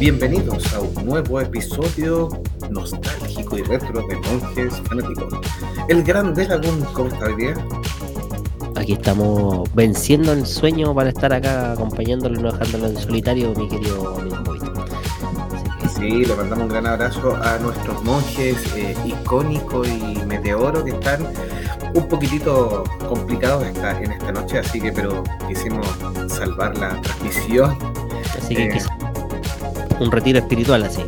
Bienvenidos a un nuevo episodio nostálgico y retro de Monjes Fanáticos. El gran Delagún, ¿cómo está hoy día? Aquí estamos venciendo el sueño para estar acá acompañándolo y no dejándolo en solitario, mi querido amigo Sí, le mandamos un gran abrazo a nuestros monjes eh, icónico y meteoro que están un poquitito complicados esta, en esta noche, así que pero quisimos salvar la transmisión. Así que eh, un retiro espiritual así.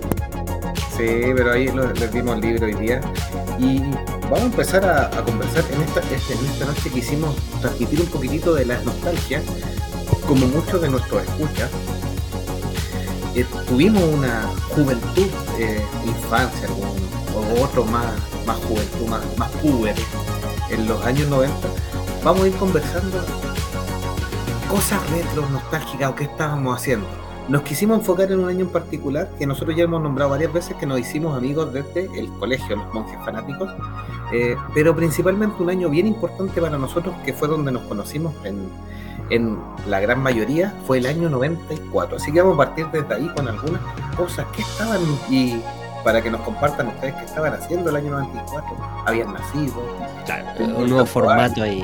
Sí, pero ahí les dimos el libro hoy día. Y vamos a empezar a, conversar en esta, este, en esta noche quisimos transmitir un poquitito de la nostalgia, como muchos de nuestros escuchas. Eh, tuvimos una juventud, eh, infancia, o otro más, más juventud, más, más puber en los años 90. Vamos a ir conversando cosas retro, nostálgicas o qué estábamos haciendo nos quisimos enfocar en un año en particular que nosotros ya hemos nombrado varias veces que nos hicimos amigos desde el colegio, los monjes fanáticos, eh, pero principalmente un año bien importante para nosotros que fue donde nos conocimos en, en la gran mayoría, fue el año 94. Así que vamos a partir desde ahí con algunas cosas que estaban y para que nos compartan ustedes qué estaban haciendo el año 94. Habían nacido. Claro, un nuevo formato y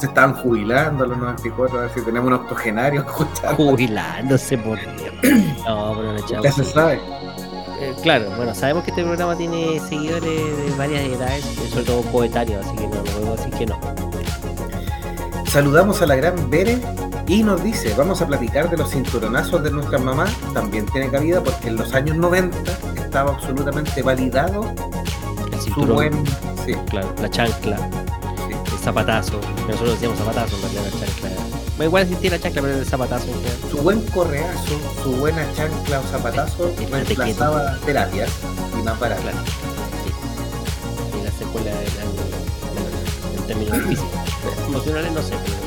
se estaban jubilando a los 94, a ver si tenemos un octogenario Jubilándose por Dios. No, pero no Ya se sabe. Eh, claro, bueno, sabemos que este programa tiene seguidores de varias edades, sobre todo poetarios, así que no, no decir que no. Saludamos a la gran Bere y nos dice, vamos a platicar de los cinturonazos de nuestra mamá, también tiene cabida porque en los años 90 estaba absolutamente validado su buen... Sí. Claro, la chancla zapatazo. Nosotros decíamos zapatazo en realidad la chancla. Bueno, igual existía la chancla, pero era el zapatazo. Su buen correazo, su buena chancla o zapatazo reemplazaba terapias y más baratas. Claro. Sí. Y la secuela en, en términos físicos. Emocionales no sé, pero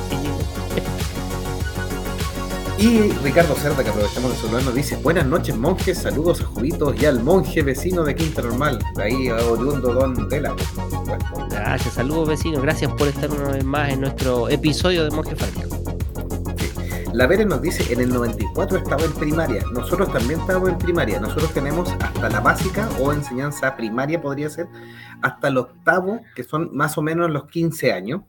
y Ricardo Cerda, que aprovechamos de saludar, nos dice: Buenas noches, monjes, saludos a Jubitos y al monje vecino de Quinta Normal, de ahí a oriundo Don Dela. Gracias, saludos vecinos, gracias por estar una vez más en nuestro episodio de Monje Fanático. La Vere nos dice: En el 94 estaba en primaria, nosotros también estábamos en primaria, nosotros tenemos hasta la básica o enseñanza primaria, podría ser, hasta el octavo, que son más o menos los 15 años.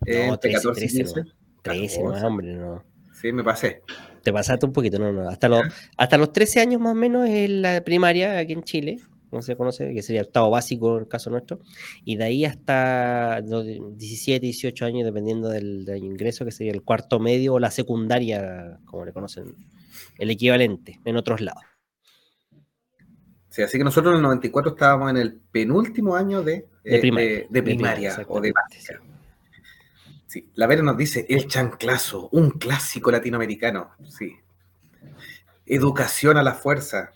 No, eh, 13, 14, 13, 13, no, hombre, no. Sí, me pasé. Te pasaste un poquito, no, no. Hasta los, hasta los 13 años más o menos es la primaria aquí en Chile, no se conoce, que sería el octavo básico en el caso nuestro, y de ahí hasta los 17, 18 años, dependiendo del, ingreso, que sería el cuarto medio o la secundaria, como le conocen, el equivalente en otros lados. Sí, así que nosotros en el 94 estábamos en el penúltimo año de, de primaria, de, primaria o de básica. La Vera nos dice el chanclazo, un clásico latinoamericano. Sí. Educación a la fuerza.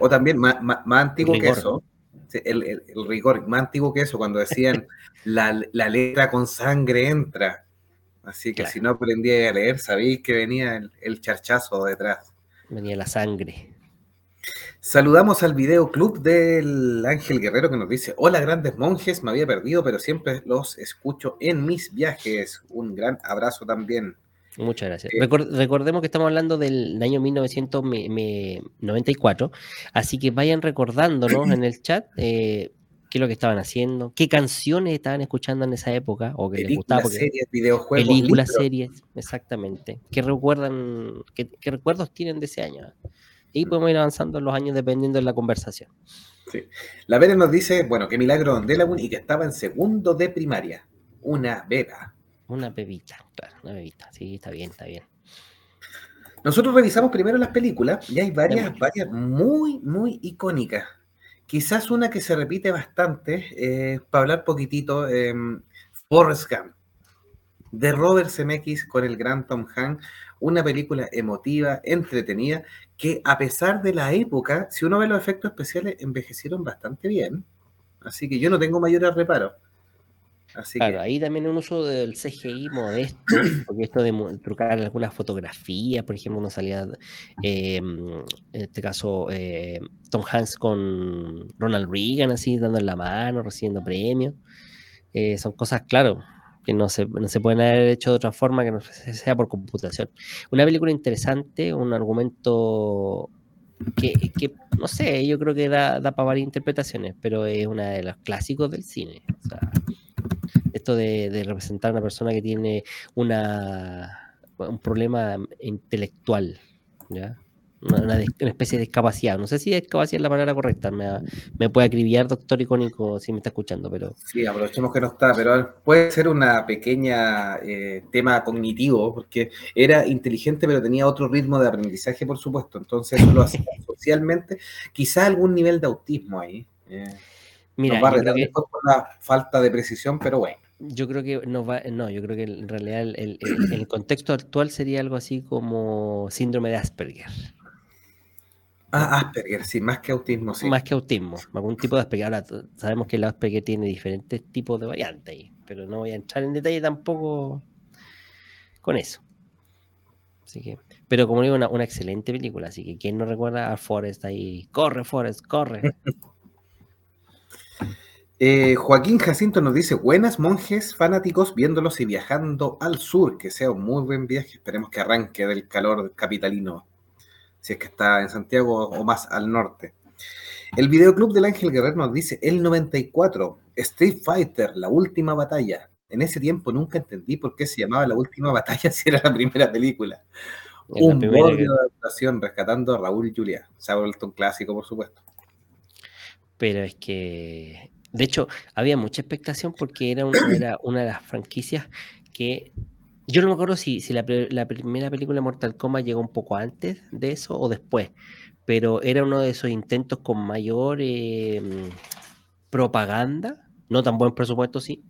O también más, antiguo que eso. El, rigor, más antiguo que eso, cuando decían la, letra con sangre entra. Así que si no aprendía a leer, sabéis que venía el, el charchazo detrás. Venía la sangre. Saludamos al video club del Ángel Guerrero que nos dice, hola grandes monjes, me había perdido, pero siempre los escucho en mis viajes. Un gran abrazo también. Muchas gracias. Eh, recordemos que estamos hablando del año 1994, así que vayan recordándonos en el chat eh, qué es lo que estaban haciendo, qué canciones estaban escuchando en esa época o que les gustaba. series, videojuegos. Películas, series, exactamente. ¿Qué recuerdan, qué, qué recuerdos tienen de ese año? Y podemos ir avanzando en los años dependiendo de la conversación. Sí. La Vera nos dice, bueno, que milagro de la y que estaba en segundo de primaria. Una beba. Una bebita, claro, una bebita. Sí, está bien, está bien. Nosotros revisamos primero las películas y hay varias, varias muy, muy icónicas. Quizás una que se repite bastante, eh, para hablar poquitito, eh, Forrest Gump, de Robert Zemeckis con el gran Tom Hanks, una película emotiva, entretenida, que a pesar de la época, si uno ve los efectos especiales, envejecieron bastante bien. Así que yo no tengo mayores reparos. Así claro, ahí también un uso del CGI modesto, porque esto de trucar algunas fotografías, por ejemplo, uno salía, eh, en este caso, eh, Tom Hanks con Ronald Reagan, así, dando la mano, recibiendo premios. Eh, son cosas, claro, que no se, no se pueden haber hecho de otra forma que no sea por computación. Una película interesante, un argumento que, no sé, yo creo que da, para varias interpretaciones, pero es una de los clásicos del cine. esto de, representar a una persona que tiene una, un problema intelectual, ¿ya? Una, especie de discapacidad. No sé si discapacidad es la palabra correcta. Me, puede acribillar, doctor icónico, si me está escuchando, pero. Sí, aprovechemos que no está, pero puede ser una pequeña eh, tema cognitivo, porque era inteligente, pero tenía otro ritmo de aprendizaje, por supuesto. Entonces, eso lo hacía socialmente. Quizá algún nivel de autismo ahí. Eh, Mira, va a que... por la falta de precisión, pero bueno. Yo creo que no va, no, yo creo que en realidad el contexto actual sería algo así como síndrome de Asperger. Ah, Asperger, sí, más que autismo, sí. Más que autismo, algún tipo de Asperger. Ahora sabemos que el Asperger tiene diferentes tipos de variantes ahí, pero no voy a entrar en detalle tampoco con eso. Así que, pero como digo, una, una excelente película, así que quien no recuerda a Forrest ahí, corre Forrest, corre. Eh, Joaquín Jacinto nos dice, buenas monjes fanáticos viéndolos y viajando al sur, que sea un muy buen viaje, esperemos que arranque del calor capitalino si es que está en Santiago o más al norte. El videoclub del Ángel Guerrero nos dice, el 94, Street Fighter, la última batalla. En ese tiempo nunca entendí por qué se llamaba la última batalla si era la primera película. un borde de adaptación rescatando a Raúl y Julia. Se ha vuelto un clásico, por supuesto. Pero es que, de hecho, había mucha expectación porque era era una de las franquicias que yo no me acuerdo si, si la, primera película de Mortal Kombat llegó un poco antes de eso o después, pero era uno de esos intentos con mayor em, propaganda, no tan buen presupuesto, sí,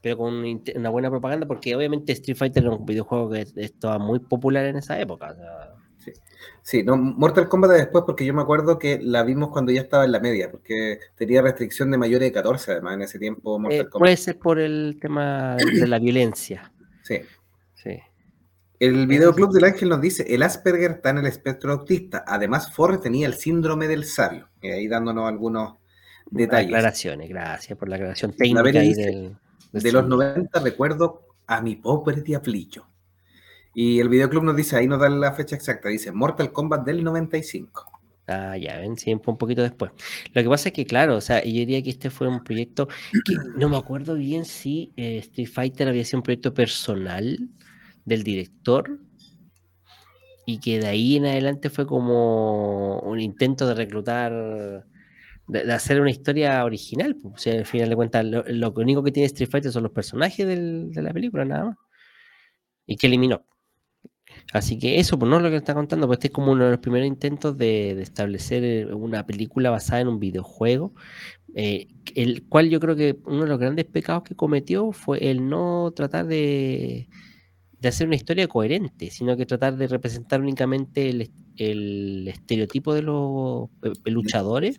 pero con una buena propaganda, porque obviamente Street Fighter era un videojuego que estaba muy popular en esa época. sí. sí, no, Mortal Kombat después, porque yo me acuerdo que la vimos cuando ya estaba en la media, porque tenía restricción de mayores de 14, además, en ese tiempo Mortal eh, Kombat. Puede ser por el tema de la violencia. Sí. El videoclub del ángel nos dice, el Asperger está en el espectro autista. Además, Forrest tenía el síndrome del sabio. Y ahí dándonos algunos detalles. Aclaraciones, gracias por la aclaración técnica. de los 90 recuerdo a mi pobre diablillo. Y el videoclub nos dice, ahí nos da la fecha exacta, dice Mortal Kombat del 95. Ah, ya ven, siempre un poquito después. Lo que pasa es que, claro, o sea, yo diría que este fue un proyecto que no me acuerdo bien si eh, Street Fighter había sido un proyecto personal del director y que de ahí en adelante fue como un intento de reclutar, de, hacer una historia original. O sea, al final de cuentas, lo, único que tiene Street Fighter son los personajes de la película, nada más. Y que eliminó. Así que eso, pues no es lo que está contando, pues este es como uno de los primeros intentos de, establecer una película basada en un videojuego, eh, el cual yo creo que uno de los grandes pecados que cometió fue el no tratar de, de hacer una historia coherente, sino que tratar de representar únicamente el, estereotipo de los luchadores,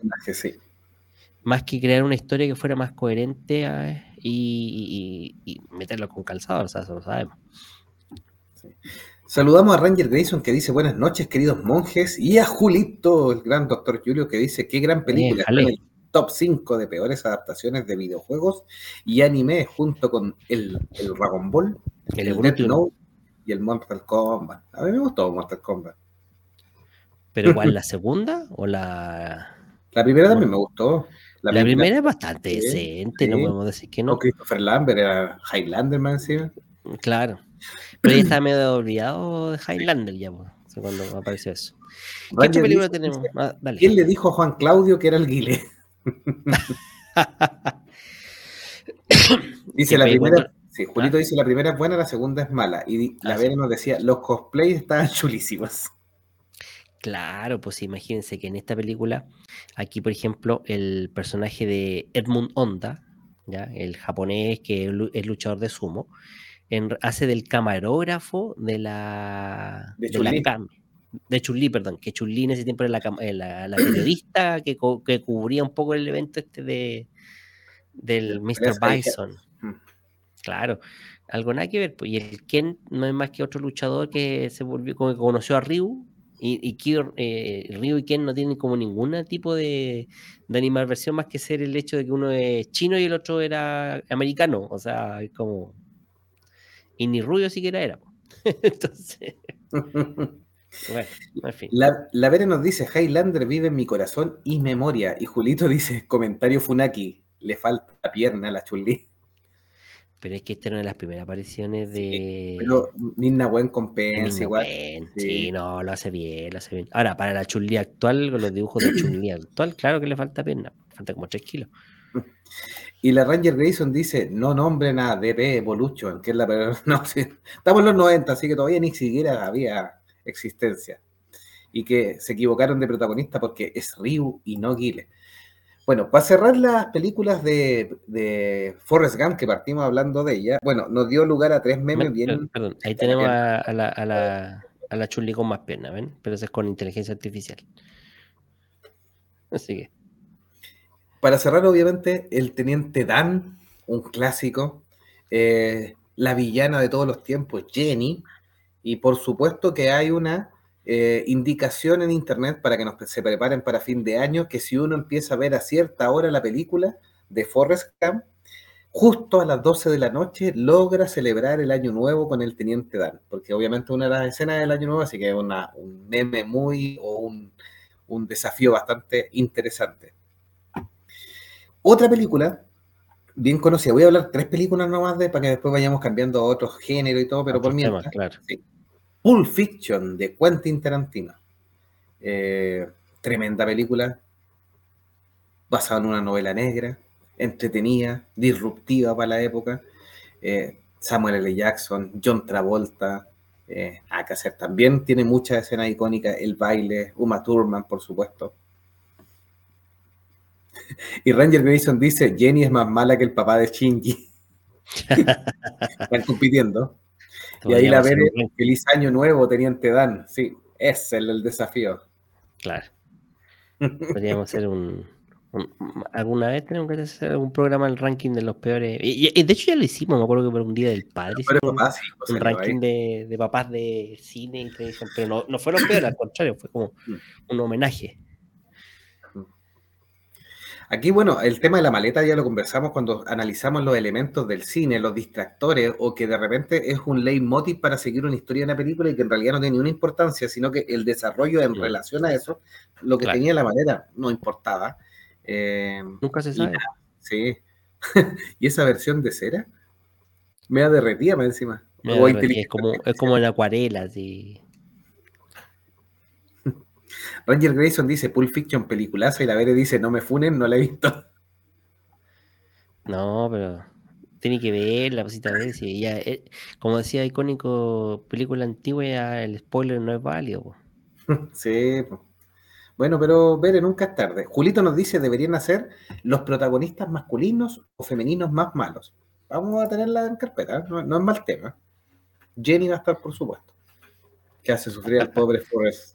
más que crear una historia que fuera más coherente ah, y, meterlo con calzado, o sea, eso lo sabemos. Saludamos a Ranger Grayson que dice buenas noches queridos monjes y a Julito, el gran doctor Julio que dice qué gran película, el top 5 de peores adaptaciones de videojuegos y anime junto con el, el Dragon Ball el, Death Note y el Mortal Kombat. A mí me gustó Mortal Kombat. ¿Pero igual la segunda o la...? La primera también me gustó. La, primera, es bastante decente, no podemos decir que no. Christopher Lambert era Highlander, man, sí. Claro. Pero ya está medio olvidado de Highlander ya, cuando apareció eso. ¿Qué otra película tenemos? Ah, ¿Quién le dijo a Juan Claudio que era el Guile? dice la primera, Sí, Julito dice la primera es buena, la segunda es mala. Y la Vera nos decía, los cosplays estaban chulísimos. Claro, pues imagínense que en esta película, aquí por ejemplo, el personaje de Edmund Honda, ¿ya? el japonés que es luchador de sumo, hace del camarógrafo de la de, de de Chulí, perdón, que Chulí en ese tiempo era la, la, periodista que, que, cubría un poco el evento este de del Mr. Bison. Claro, algo nada que ver. Pues, y el Ken no es más que otro luchador que se volvió, como que conoció a Ryu. Y, y eh, Ryu y Ken no tienen como ningún tipo de, de versión más que ser el hecho de que uno es chino y el otro era americano. O sea, como. Y ni Rubio siquiera era. Entonces. Bueno, en fin. La, la Vera nos dice, Highlander vive en mi corazón y memoria. Y Julito dice, comentario Funaki, le falta pierna a la chulí. Pero es que esta era una de las primeras apariciones de. pero Nina Wen compensa igual. Sí. no, lo hace bien, lo hace bien. Ahora, para la chulí actual, con los dibujos de chulí actual, claro que le falta pierna. Falta como 3 kilos. Y la Ranger Grayson dice, no nombren a DB Evolution, que es la... No, sí, estamos en los 90, así que todavía ni siquiera había existencia. Y que se equivocaron de protagonista porque es Ryu y no Guile. Bueno, para cerrar las películas de, de Forrest Gump, que partimos hablando de ella, bueno, nos dio lugar a tres memes bien... Perdón, ahí tenemos a, la, a, la, a la Chulli con más pena, ¿ven? Pero eso es con inteligencia artificial. Así que... Para cerrar, obviamente, el Teniente Dan, un clásico, eh, la villana de todos los tiempos, Jenny, y por supuesto que hay una eh, indicación en internet para que nos, se preparen para fin de año, que si uno empieza a ver a cierta hora la película de Forrest Gump, justo a las 12 de la noche logra celebrar el año nuevo con el Teniente Dan, porque obviamente una de las escenas del año nuevo, así que es una, un meme muy o un, un desafío bastante interesante. Otra película bien conocida, voy a hablar tres películas nomás de para que después vayamos cambiando a otro género y todo, pero por mientras. Claro. Pulp Fiction de Quentin Tarantino. Eh, tremenda película, basada en una novela negra, entretenida, disruptiva para la época. Eh, Samuel L. Jackson, John Travolta, eh, hay que hacer también, tiene muchas escenas icónicas, el baile, Uma Thurman, por supuesto. Y Ranger Grayson dice, Jenny es más mala que el papá de Shinji. Están compitiendo. Y ahí la ven, feliz año nuevo, Teniente Dan. Sí, es el, el desafío. Claro. Podríamos hacer un, alguna vez tenemos que hacer un programa el ranking de los peores. Y, de hecho ya lo hicimos, me acuerdo que por un día del padre. un, un ranking de, de, papás de cine, pero no, no fue los peores, al contrario, fue como mm. un homenaje. Aquí, bueno, el tema de la maleta ya lo conversamos cuando analizamos los elementos del cine, los distractores, o que de repente es un leitmotiv para seguir una historia en la película y que en realidad no tiene ninguna importancia, sino que el desarrollo en relación a eso, lo que tenía la maleta no importaba. Eh, Nunca se sabe. sí. y esa versión de cera me ha derretida más encima. es, como, es como en acuarela, así. Ranger Grayson dice Pulp Fiction, peliculaza, y la Vere dice no me funen, no la he visto. No, pero tiene que ver la cosita ver si ya, eh, como decía icónico, película antigua, ya el spoiler no es válido. sí, bueno, pero Vere nunca es tarde. Julito nos dice deberían ser los protagonistas masculinos o femeninos más malos. Vamos a tenerla en carpeta, no, no es mal tema. Jenny va a estar, por supuesto. Que hace sufrir al pobre Forrest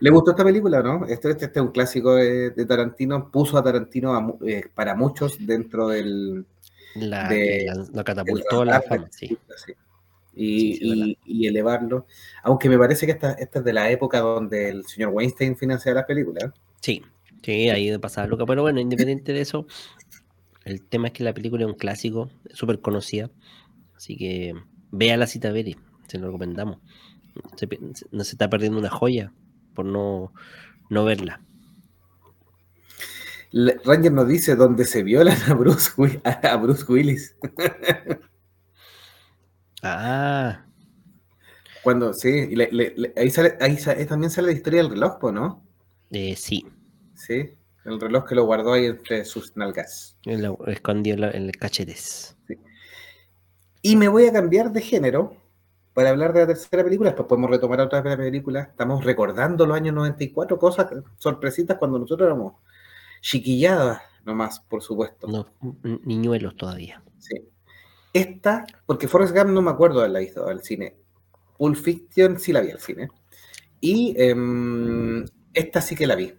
¿Le gustó esta película, no? Este, este, este es un clásico de, Tarantino. Puso a Tarantino eh, para muchos dentro del. La, catapultó la fama, sí. Y, elevarlo. Aunque me parece que esta, esta, es de la época donde el señor Weinstein financia las películas. Sí, sí, ahí de pasada loca. Pero bueno, independiente de eso, el tema es que la película es un clásico, súper conocida. Así que vea la cita Beri, se lo recomendamos. no se está perdiendo una joya por no, no verla. Ranger nos dice dónde se violan a Bruce, a Bruce Willis. ah. Cuando, sí, ahí, sale, ahí, también sale la historia del reloj, ¿no? Eh, sí. Sí, el reloj que lo guardó ahí entre sus nalgas. Lo escondió en el cachetes. Y me voy a cambiar de género para hablar de la tercera película, después podemos retomar otra película. Estamos recordando los años 94, cosas sorpresitas cuando nosotros éramos chiquilladas nomás, por supuesto. No, niñuelos todavía. Sí. Esta, porque Forrest Gump no me acuerdo de haberla visto al cine. Pulp Fiction sí la vi al cine. Y em, esta sí que la vi.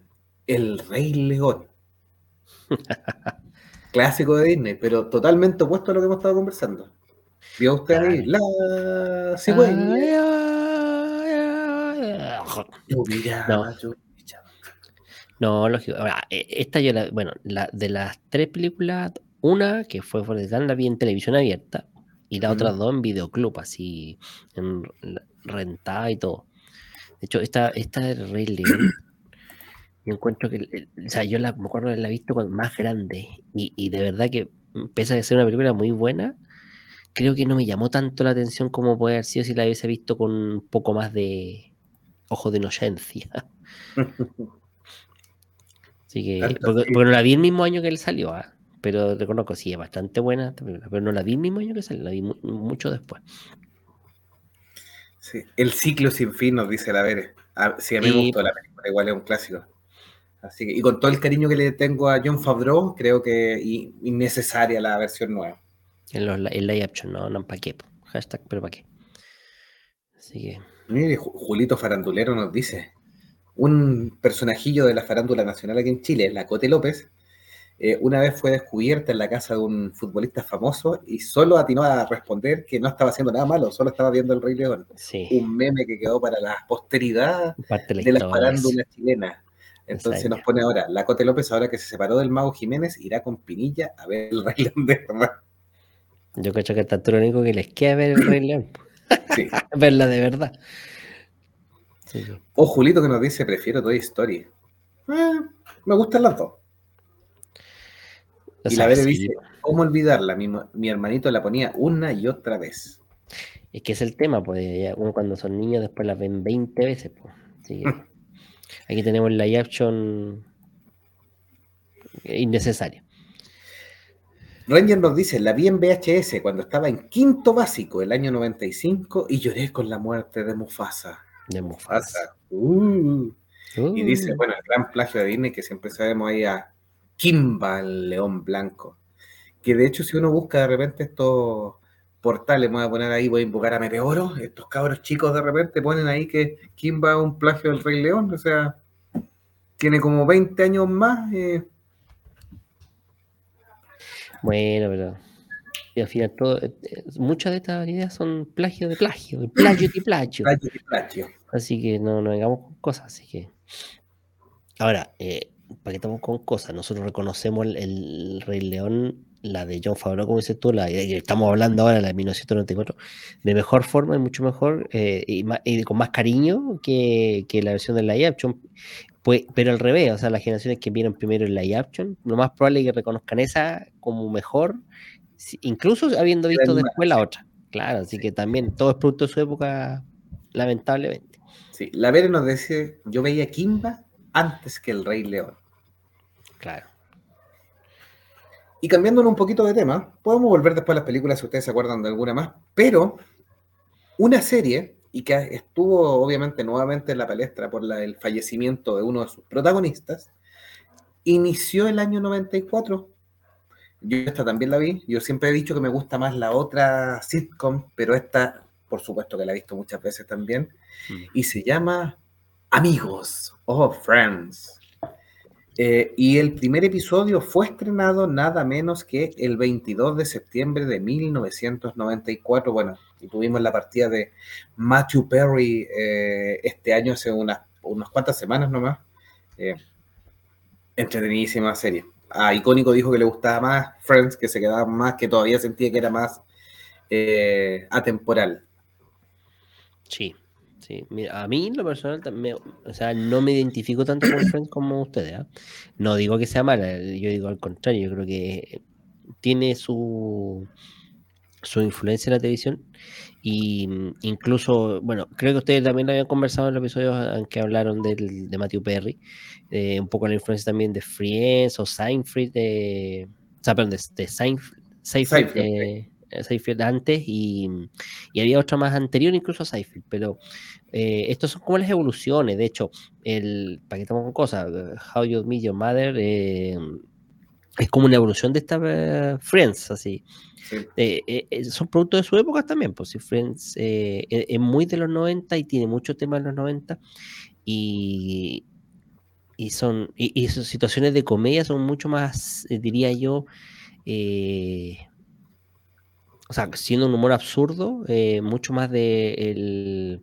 El Rey León. Clásico de Disney, pero totalmente opuesto a lo que hemos estado conversando. ¿Vio usted ahí? La cigüeña. No. no, lógico. E, esta yo la, bueno, la, de las tres películas, una que fue Forrest Gump la vi en televisión abierta y la otra dos en videoclub, así, en rentada y todo. De hecho, esta, esta de Rey León, yo encuentro que, o sea, yo la, me acuerdo de haberla visto más grande y, y de verdad que, pese a ser una película muy buena, creo que no me llamó tanto la atención como puede haber sido si la hubiese visto con un poco más de ojo de inocencia. Así que, porque, no la vi el mismo año que él salió, ¿ah? pero reconozco, sí, es bastante buena pero no la vi el mismo año que salió, la vi mucho después. Sí, el ciclo sin fin nos dice la Vere. Ah, sí, a mí me gustó la película, igual es un clásico. Así que, y con todo el cariño que le tengo a John Favreau, creo que innecesaria la versión nueva. En los, live action, no, no, ¿para qué? Hashtag, pero ¿para qué? Así que. Mire, Julito Farandulero nos dice: un personajillo de la farándula nacional aquí en Chile, la Cote López, eh, una vez fue descubierta en la casa de un futbolista famoso y solo atinó a responder que no estaba haciendo nada malo, solo estaba viendo el Rey León. Un meme que quedó para la posteridad de la, farándula chilena. Entonces nos pone ahora, la Cote López, ahora que se separó del Mago Jiménez, irá con Pinilla a ver el Rey León de verdad. Yo creo que está todo lo único que les queda ver el Rey León. Sí. Verla de verdad. O Julito que nos dice, prefiero Toy Story. Eh, me gustan las dos. y la Vere dice, ¿cómo olvidarla? Mi, hermanito la ponía una y otra vez. Es que es el tema, pues uno cuando son niños después la ven 20 veces. Pues. aquí tenemos la action innecesaria. Ranger nos dice, la vi en VHS cuando estaba en quinto básico, el año 95, y lloré con la muerte de Mufasa. De Mufasa. Uh. Y dice, uh. bueno, el gran plagio de Disney que siempre sabemos ahí a Kimba, el león blanco. Que de hecho, si uno busca de repente estos portales, voy a poner ahí, voy a invocar a Meteoro, estos cabros chicos de repente ponen ahí que Kimba es un plagio del Rey León, o sea, tiene como 20 años más. Eh. Bueno, pero y al final todo, eh, eh, muchas de estas ideas son plagio de plagio, plagio de plagio. plagio de plagio. Así que no, no vengamos con cosas, así que. Ahora, eh, para que estamos con cosas, nosotros reconocemos el, Rey León, la de John Favreau, como dices tú, la que estamos hablando ahora, la de 1994, de mejor forma y mucho mejor, y, con más cariño que, la versión de live action. Pues, pero al revés, o sea, las generaciones que vieron primero el live action, lo más probable es que reconozcan esa como mejor incluso habiendo visto después la otra. Claro, así que también todo es producto de su época, lamentablemente. Sí, la Vere nos dice, yo veía Kimba antes que el Rey León. Claro. Y cambiándolo un poquito de tema, podemos volver después a las películas si ustedes se acuerdan de alguna más, pero una serie, y que estuvo obviamente nuevamente en la palestra por el fallecimiento de uno de sus protagonistas, inició el año 94 yo esta también la vi. Yo siempre he dicho que me gusta más la otra sitcom, pero esta, por supuesto que la he visto muchas veces también. Mm. Y se llama Amigos o Friends. Eh, y el primer episodio fue estrenado nada menos que el 22 de septiembre de 1994. Bueno, y tuvimos la partida de Matthew Perry eh, este año, hace unas, unas cuantas semanas nomás. Eh, entretenidísima serie a Icónico dijo que le gustaba más Friends, que se quedaba más, que todavía sentía que era más eh, atemporal. Sí, sí. a mí en lo personal, o sea, no me identifico tanto con Friends como ustedes. ¿ah? No digo que sea mala, yo digo al contrario, yo creo que tiene su, su influencia en la televisión y mm, incluso, bueno, creo que ustedes también lo habían conversado en los episodios en que hablaron del, de Matthew Perry, eh, un poco la influencia también de Friends o Seinfeld, de, o sea, perdón, de, de Seinfeld, Seinfeld, eh, Seinfeld antes y, y, había otra más anterior incluso a Seinfeld, pero eh, estos son como las evoluciones, de hecho, el, para que estamos con cosas, How You Meet Your Mother eh, es como una evolución de esta Friends, así. son productos de su época también, pues si Friends es muy de los 90 y tiene muchos temas de los 90 y, y son y, sus situaciones de comedia son mucho más, eh, diría yo, eh, o sea, siendo un humor absurdo, eh, mucho más de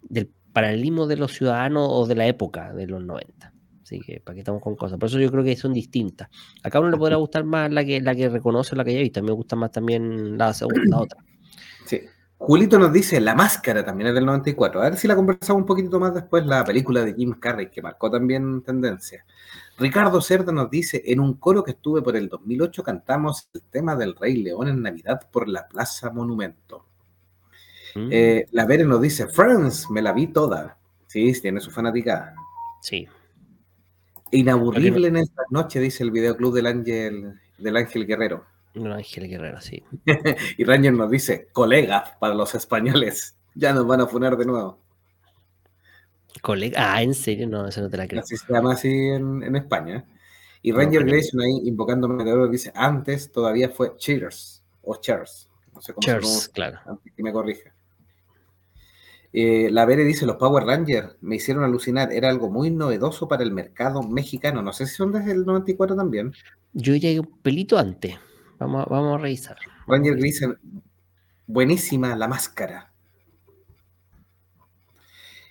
del paralelismo de los ciudadanos o de la época de los 90. Así que para que estamos con cosas. Por eso yo creo que son distintas. Acá uno le podrá gustar más la que la que reconoce, la que ya visto. A mí me gusta más también la segunda, la otra. Sí. Julito nos dice La Máscara también es del 94. A ver si la conversamos un poquito más después, la película de Jim Carrey, que marcó también tendencia. Ricardo Cerda nos dice, en un coro que estuve por el 2008 cantamos el tema del Rey León en Navidad por la Plaza Monumento. Mm. Eh, la Vere nos dice, Friends, me la vi toda. Sí, tiene su fanática. Sí. Inaburrible en esta noche, dice el videoclub del Ángel, del Ángel Guerrero. No, Ángel Guerrero, sí. y Ranger nos dice, colega para los españoles. Ya nos van a funar de nuevo. Colega, ah, en serio, no, eso no te la creo. Así se llama así en, España. Y Ranger Grayson ahí invocando meteoros dice, antes todavía fue Cheers o Cheers. No sé cómo Cheers, claro. Antes que me corrija. Eh, la Vere dice, los Power Rangers me hicieron alucinar, era algo muy novedoso para el mercado mexicano. No sé si son desde el 94 también. Yo llegué un pelito antes. Vamos, vamos a revisar. Ranger dice, buenísima la máscara.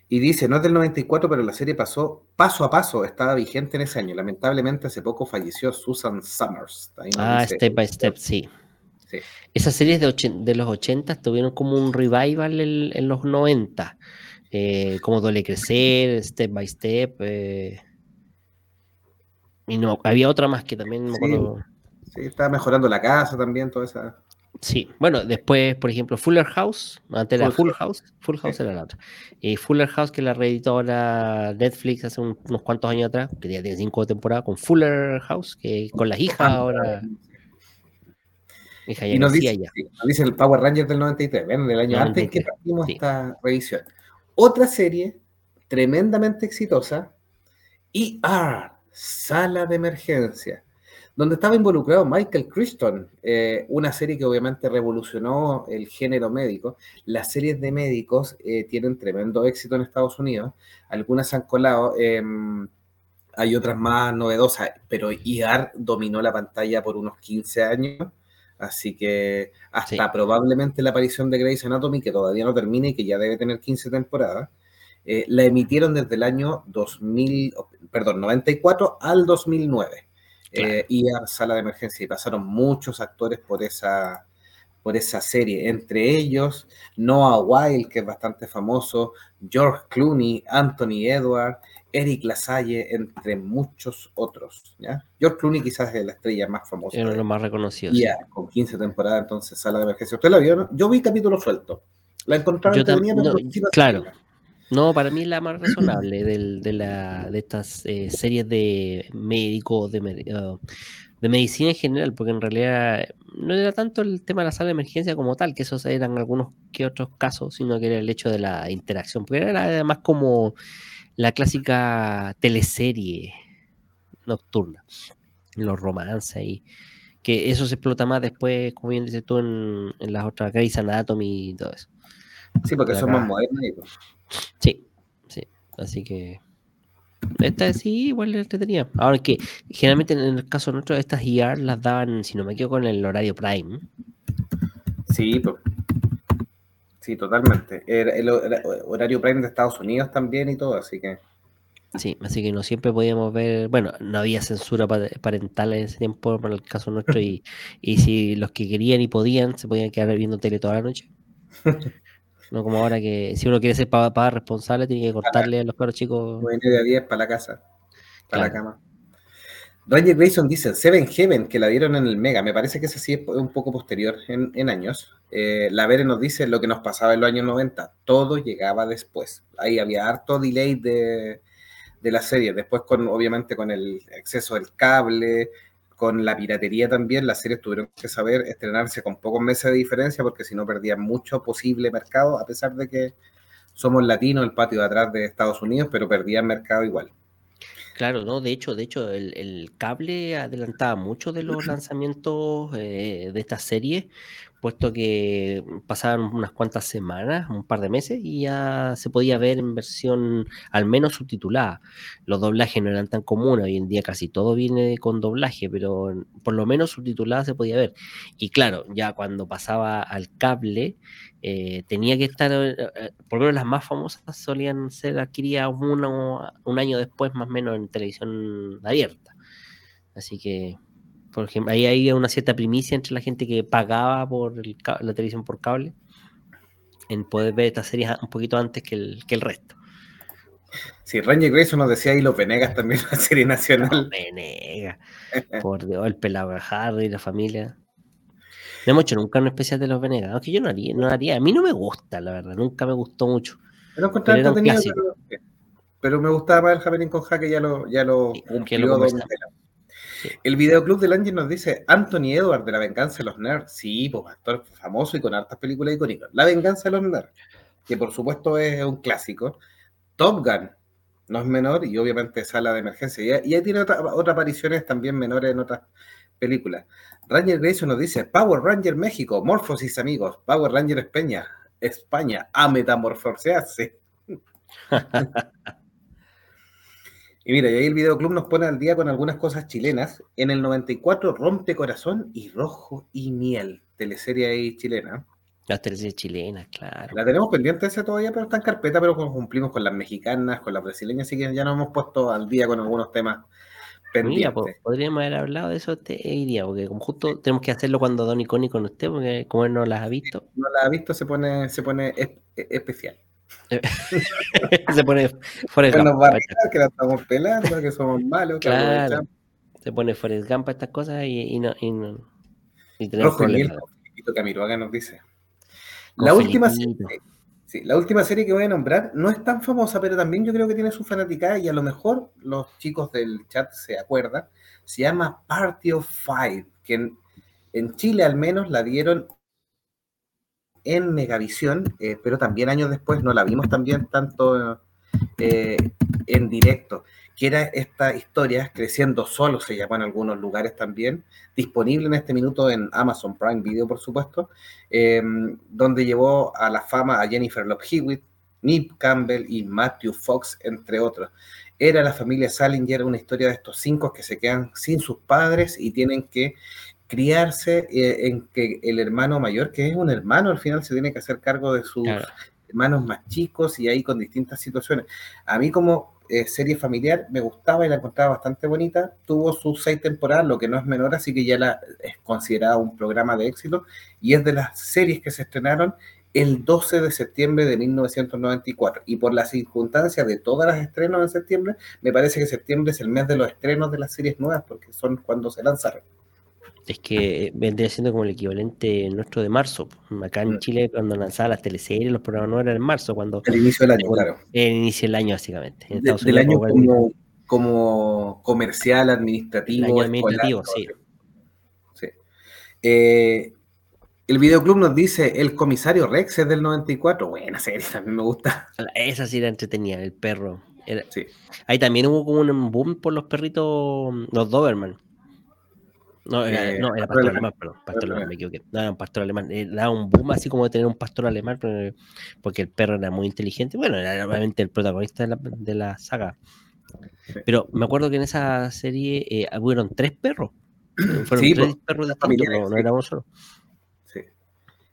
Y dice, no es del 94, pero la serie pasó paso a paso, estaba vigente en ese año. Lamentablemente hace poco falleció Susan Summers. ah, Step by Step, sí. Esas series de, de, los 80 tuvieron como un revival en, los 90, eh, como Duele Crecer, Step by Step. Eh, y no, había otra más que también me acuerdo. Sí, estaba mejorando la casa también, toda esa. Sí, bueno, después, por ejemplo, Fuller House, antes era Full House, Full House era la otra. Y Fuller House, que la reeditó ahora Netflix hace unos cuantos años atrás, que ya tiene cinco temporadas, con Fuller House, que con las hijas ahora. Hija y nos dice, nos dice, el Power Ranger del 93, ven, del año antes que partimos esta revisión. Otra serie tremendamente exitosa, ER, Sala de Emergencia donde estaba involucrado Michael Crichton, eh, una serie que obviamente revolucionó el género médico. Las series de médicos eh, tienen tremendo éxito en Estados Unidos, algunas han colado, em, hay otras más novedosas, pero IAR dominó la pantalla por unos 15 años, así que hasta probablemente la aparición de Grey's Anatomy, que todavía no termina y que ya debe tener 15 temporadas, eh, la emitieron desde el año 2000, perdón, 94 al 2009 y a sala de emergencia y pasaron muchos actores por esa, por esa serie, entre ellos Noah Wild, que es bastante famoso, George Clooney, Anthony Edward, Eric Lasalle, entre muchos otros. ¿ya? George Clooney quizás es la estrella más famosa. Uno de los más reconocidos. Ya, con 15 temporadas, entonces sala de emergencia. ¿Usted la vio? Yo vi capítulo suelto. La encontraron Claro. No, para mí es la más razonable de, la, de estas eh, series de médicos, de, uh, de medicina en general, porque en realidad no era tanto el tema de la sala de emergencia como tal, que esos eran algunos que otros casos, sino que era el hecho de la interacción, porque era además como la clásica teleserie nocturna, los romances y que eso se explota más después, como bien dices tú, en, las otras Grey's Anatomy y todo eso. Sí, porque son más modernos. Sí, sí. Así que esta sí, igual la entretenía. Ahora que generalmente en el caso nuestro, estas ER las daban, si no me equivoco, en el horario prime. Sí, sí, totalmente. El, el, horario prime de Estados Unidos también y todo, así que. Sí, así que no siempre podíamos ver, bueno, no había censura parental en ese tiempo para el caso nuestro y, y si los que querían y podían se podían quedar viendo tele toda la noche. No como ahora que si uno quiere ser papá responsable, tiene que cortarle a los perros chicos. 9 de 10 para la casa, para la cama. Ranger Grayson dice Seven Heaven, que la dieron en el Mega. Me parece que ese sí es un poco posterior en, años. Eh, la Vere nos dice lo que nos pasaba en los años 90. Todo llegaba después. Ahí había harto delay de, de la serie. Después, con obviamente, con el exceso del cable, con la piratería también, las series tuvieron que saber estrenarse con pocos meses de diferencia porque si no perdían mucho posible mercado, a pesar de que somos latinos, el patio de atrás de Estados Unidos, pero perdían mercado igual. Claro, no, de hecho, de hecho, el, cable adelantaba mucho de los lanzamientos eh, de esta serie, puesto que pasaban unas cuantas semanas, un par de meses, y ya se podía ver en versión al menos subtitulada. Los doblajes no eran tan comunes, hoy en día casi todo viene con doblaje, pero por lo menos subtitulada se podía ver. Y claro, ya cuando pasaba al cable, eh, tenía que estar, eh, eh, por lo menos las más famosas solían ser adquiridas uno, un año después, más o menos, en televisión abierta. Así que por ejemplo, ahí hay una cierta primicia entre la gente que pagaba por la televisión por cable. en poder ver estas series un poquito antes que el, que el resto. Sí, Ranger Grayson nos decía y los Venegas también, la serie nacional. Venegas. Por Dios, el pelado Harry la familia. No hemos hecho nunca un especial de los Venegas, aunque yo no haría, no haría. A mí no me gusta, la verdad, nunca me gustó mucho. Pero, pero, pero, me gustaba más el Happening con Jaque, ya lo, ya lo cumplió El videoclub del Ángel nos dice Anthony Edward de La Venganza de los Nerds. Sí, pues actor famoso y con hartas películas icónicas. La Venganza de los Nerds, que por supuesto es un clásico. Top Gun, no es menor, y obviamente Sala de Emergencia. Y, ahí tiene otras apariciones también menores en otras películas. Ranger Grayson nos dice Power Ranger México, Morphosis amigos, Power Ranger España, España, a metamorfosearse. y mira, y ahí el videoclub nos pone al día con algunas cosas chilenas. En el 94, Rompe Corazón y Rojo y Miel, teleserie ahí chilena. Las teleseries chilenas, claro. La tenemos pendiente ese todavía, pero está en carpeta, pero cumplimos con las mexicanas, con las brasileñas, así que ya nos hemos puesto al día con algunos temas Mira, podríamos haber hablado de eso este día, porque como justo tenemos que hacerlo cuando Don Iconi con usted, porque como él no las ha visto. No las ha visto, se pone, se pone e, especial. se pone Forrest Gump. Que la estamos pelando, que somos malos. Claro. se pone Forrest Gump estas cosas y, y no. Y, no, y tenemos Rojo problemas. Camiroaga nos dice. La última, Sí, la última serie que voy a nombrar no es tan famosa, pero también yo creo que tiene su fanaticada y a lo mejor los chicos del chat se acuerdan. Se llama Party of Five, que en, Chile al menos la dieron en Megavisión, eh, pero también años después no la vimos también tanto eh, en directo que era esta historia, Creciendo Solo se llama en algunos lugares también, disponible en este minuto en Amazon Prime Video, por supuesto, em, donde llevó a la fama a Jennifer Love Hewitt, Nip Campbell y Matthew Fox, entre otros. Era la familia Salinger, una historia de estos cinco que se quedan sin sus padres y tienen que criarse eh, en que el hermano mayor, que es un hermano, al final se tiene que hacer cargo de sus hermanos más chicos y ahí con distintas situaciones. A mí como eh, serie familiar, me gustaba y la encontraba bastante bonita. Tuvo sus seis temporadas, lo que no es menor, así que ya la es considerada un programa de éxito y es de las series que se estrenaron el 12 de septiembre de 1994. Y por las circunstancias de todas las estrenos en septiembre, me parece que septiembre es el mes de los estrenos de las series nuevas, porque son cuando se lanzaron es que vendría siendo como el equivalente nuestro de marzo. Acá en mm. Chile, cuando lanzaban las teleseries, los programas no eran en marzo, cuando. El inicio del año, claro. El inicio del año, básicamente. En del año como, como, comercial, administrativo. El año administrativo, sí. sí. Eh, el videoclub nos dice: El comisario Rex es del 94. Buena serie, también me gusta. Esa sí era entretenida, el perro. sí. Ahí también hubo como un boom por los perritos, los Doberman. No, era, eh, no, era pastor alemán, perdón, pastor alemán, me equivoqué. No, era un pastor alemán. Eh, era un boom así como de tener un pastor alemán, porque el perro era muy inteligente. Bueno, era obviamente el protagonista de la, de la saga. Pero me acuerdo que en esa serie eh, hubieron tres perros. Fueron tres pues, perros distintos, no, no era uno solo. Sí.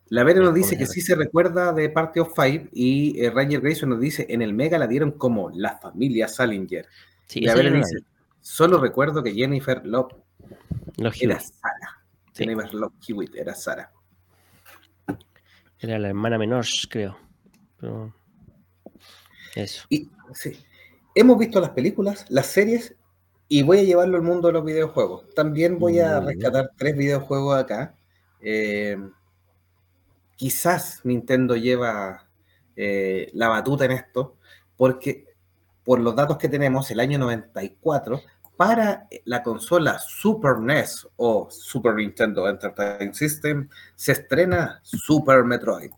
La Vera nos dice que sí se recuerda de Party of Five y Ranger Grayson nos dice en el Mega la dieron como la familia Salinger. Sí, la Vera dice, solo recuerdo que Jennifer Era Sara. Jennifer Love Hewitt era Sara. Era la hermana menor, creo. Eso. Y, sí. Hemos visto las películas, las series, y voy a llevarlo al mundo de los videojuegos. También voy a rescatar tres videojuegos acá. Eh, quizás Nintendo lleva eh, la batuta en esto, porque por los datos que tenemos, el año 94 para la consola Super NES o Super Nintendo Entertainment System se estrena Super Metroid.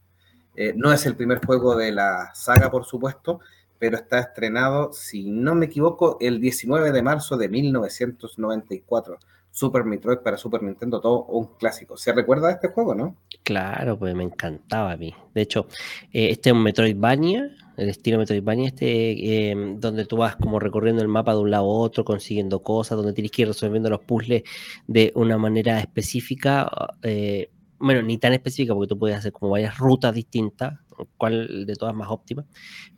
Eh, no es el primer juego de la saga, por supuesto, pero está estrenado, si no me equivoco, el 19 de marzo de 1994. Super Metroid para Super Nintendo, todo un clásico. ¿Se recuerda de este juego, no? Claro, pues me encantaba a mí. De hecho, eh, este es un Metroidvania, el estilo Metroidvania, este, em, donde tú vas como recorriendo el mapa de un lado a otro, consiguiendo cosas, donde tienes que ir resolviendo los puzzles de una manera específica. Eh, bueno, ni tan específica, porque tú puedes hacer como varias rutas distintas, cuál de todas más óptima,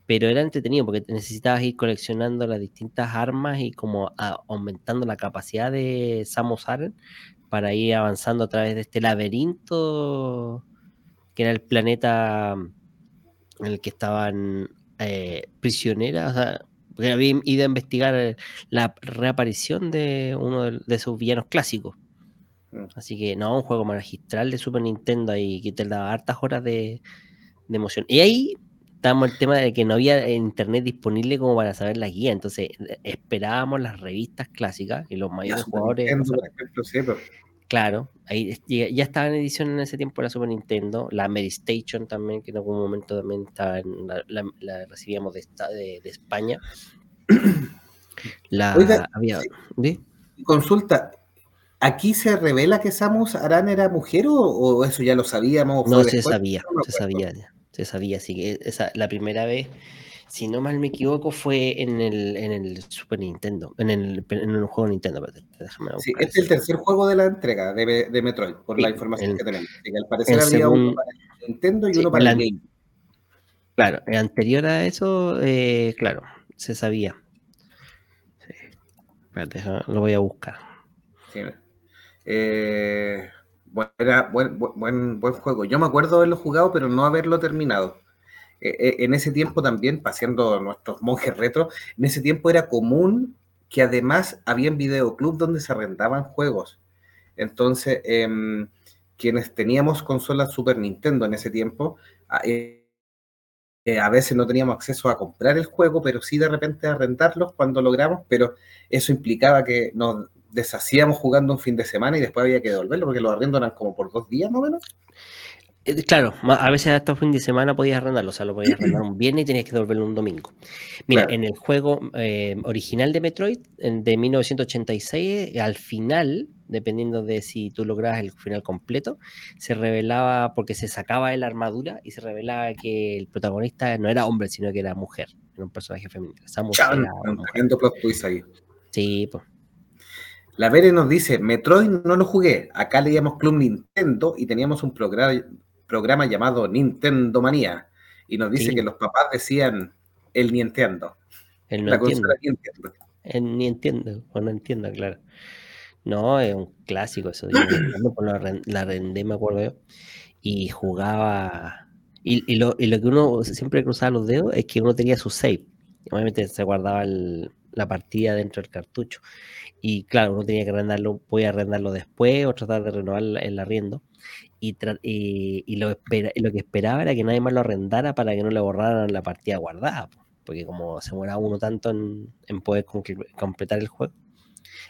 pero era entretenido porque necesitabas ir coleccionando las distintas armas y como aumentando la capacidad de Samus Aran para ir avanzando a través de este laberinto que era el planeta en el que estaban eh, prisioneras, o sea, porque había ido a investigar la reaparición de uno de, de sus villanos clásicos. Mm. Así que no, un juego magistral de Super Nintendo y que te daba hartas horas de, emoción. Y ahí estábamos el tema de que no había internet disponible como para saber la guía. Entonces esperábamos las revistas clásicas y los mayores jugadores. Claro, ahí ya estaba en edición en ese tiempo la Super Nintendo, la Medistation también, que en algún momento también estaba en la, recibíamos de, de, de España. La había, Consulta, ¿Aquí se revela que Samus Aran era mujer o, eso ya lo sabíamos? No, se sabía, se sabía, se sabía. Así que esa, la primera vez, si no mal me equivoco, fue en el, en el Super Nintendo, en el, en el juego Nintendo. Déjame sí, este es el tercer juego de la entrega de, de Metroid, por la información que tenemos. al parecer había uno para Nintendo y uno para el Game. Claro, anterior a eso, eh, claro, se sabía. Espérate, lo voy a buscar. Sí, eh, buen, buen, buen, juego. Yo me acuerdo haberlo jugado, pero no haberlo terminado. Eh, eh, en ese tiempo también, paseando nuestros monjes retro, en ese tiempo era común que además había videoclub donde se arrendaban juegos. Entonces, em, quienes teníamos consolas Super Nintendo en ese tiempo, a, a veces no teníamos acceso a comprar el juego, pero sí de repente a arrendarlos cuando logramos, pero eso implicaba que nos deshacíamos jugando un fin de semana y después había que devolverlo porque los arriendos eran como por dos días más o menos. Eh, claro, a veces hasta un fin de semana podías arrendarlo, o sea, lo podías arrendar un viernes y tenías que devolverlo un domingo. Mira, en el juego eh, original de Metroid, de 1986, al final, dependiendo de si tú lograbas el final completo, se revelaba, porque se sacaba de la armadura y se revelaba que el protagonista no era hombre, sino que era mujer, era un personaje femenino. Sí, pues. La Vere nos dice, Metroid no lo jugué, acá leíamos Club Nintendo y teníamos un programa, programa llamado Nintendo Manía. Y nos dice que los papás decían el Nintendo. El no la entiendo. Nintendo. El ni entiendo, o no entiendo, claro. No, es un clásico eso. la, la rendé, me acuerdo yo. Y jugaba. Y, lo, y, lo, que uno siempre cruzaba los dedos es que uno tenía su save. Obviamente se guardaba la partida dentro del cartucho. Y claro, uno tenía que arrendarlo, podía arrendarlo después o tratar de renovar el arriendo. Y, y, lo, espera, lo que esperaba era que nadie más lo arrendara para que no le borraran la partida guardada. Porque como se muera uno tanto en, poder completar el juego,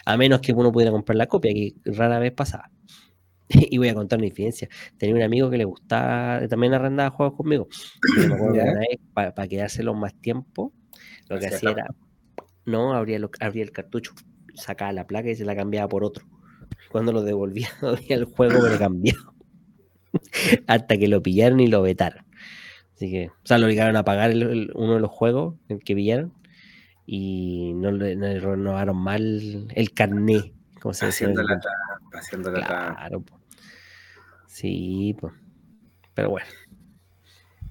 a menos que uno pudiera comprar la copia, que rara vez pasaba. y voy a contar una infidencia. Tenía un amigo que le gustaba, también arrendaba juegos conmigo. para, quedárselo más tiempo, lo que hacía era, no, abría, abría el cartucho, sacaba la placa y se la cambiaba por otro. Cuando lo devolvía, el juego lo cambiaba. Hasta que lo pillaron y lo vetaron. Así que, o sea, lo obligaron a pagar uno de los juegos el que pillaron y no le, renovaron mal el carné. Como se haciendo la haciendo la Claro, Sí, pues. Pero bueno.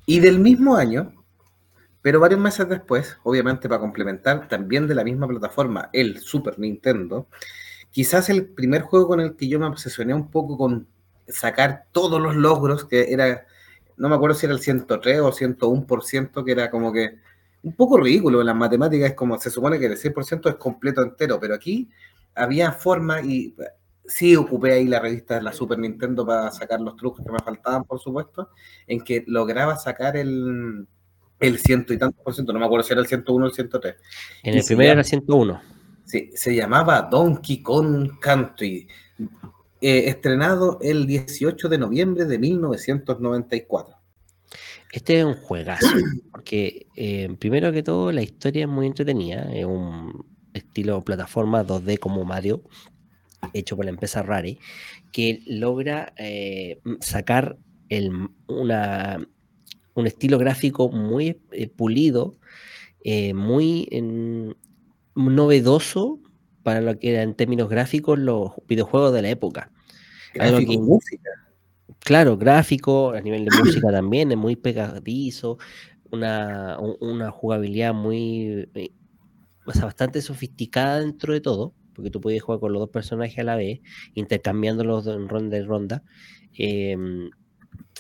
Y del mismo año, pero varios meses después, obviamente para complementar, también de la misma plataforma, el Super Nintendo, quizás el primer juego con el que yo me obsesioné un poco con sacar todos los logros, que era, no me acuerdo si era el 103 o 101%, que era como que un poco ridículo. En las matemáticas es como, se supone que el 100% es completo entero, pero aquí había forma y sí ocupé ahí la revista de la Super Nintendo para sacar los trucos que me faltaban, por supuesto, en que lograba sacar el el ciento y tantos por ciento, no me acuerdo si era el 101 o el 103. En el primero era el 101. Sí, se llamaba Donkey Kong Country, eh, estrenado el 18 de noviembre de 1994. Este es un juegazo, porque eh, primero que todo la historia es muy entretenida, es un estilo plataforma 2D como Mario, hecho por la empresa Rare, que logra eh, sacar el, una, un estilo gráfico muy eh, pulido, eh, muy novedoso para lo que era en términos gráficos los videojuegos de la época. Gráfico música. Claro, gráfico, a nivel de música también, es muy pegadizo, una, jugabilidad muy, eh, bastante sofisticada dentro de todo, porque tú puedes jugar con los dos personajes a la vez, intercambiándolos en ronda en ronda.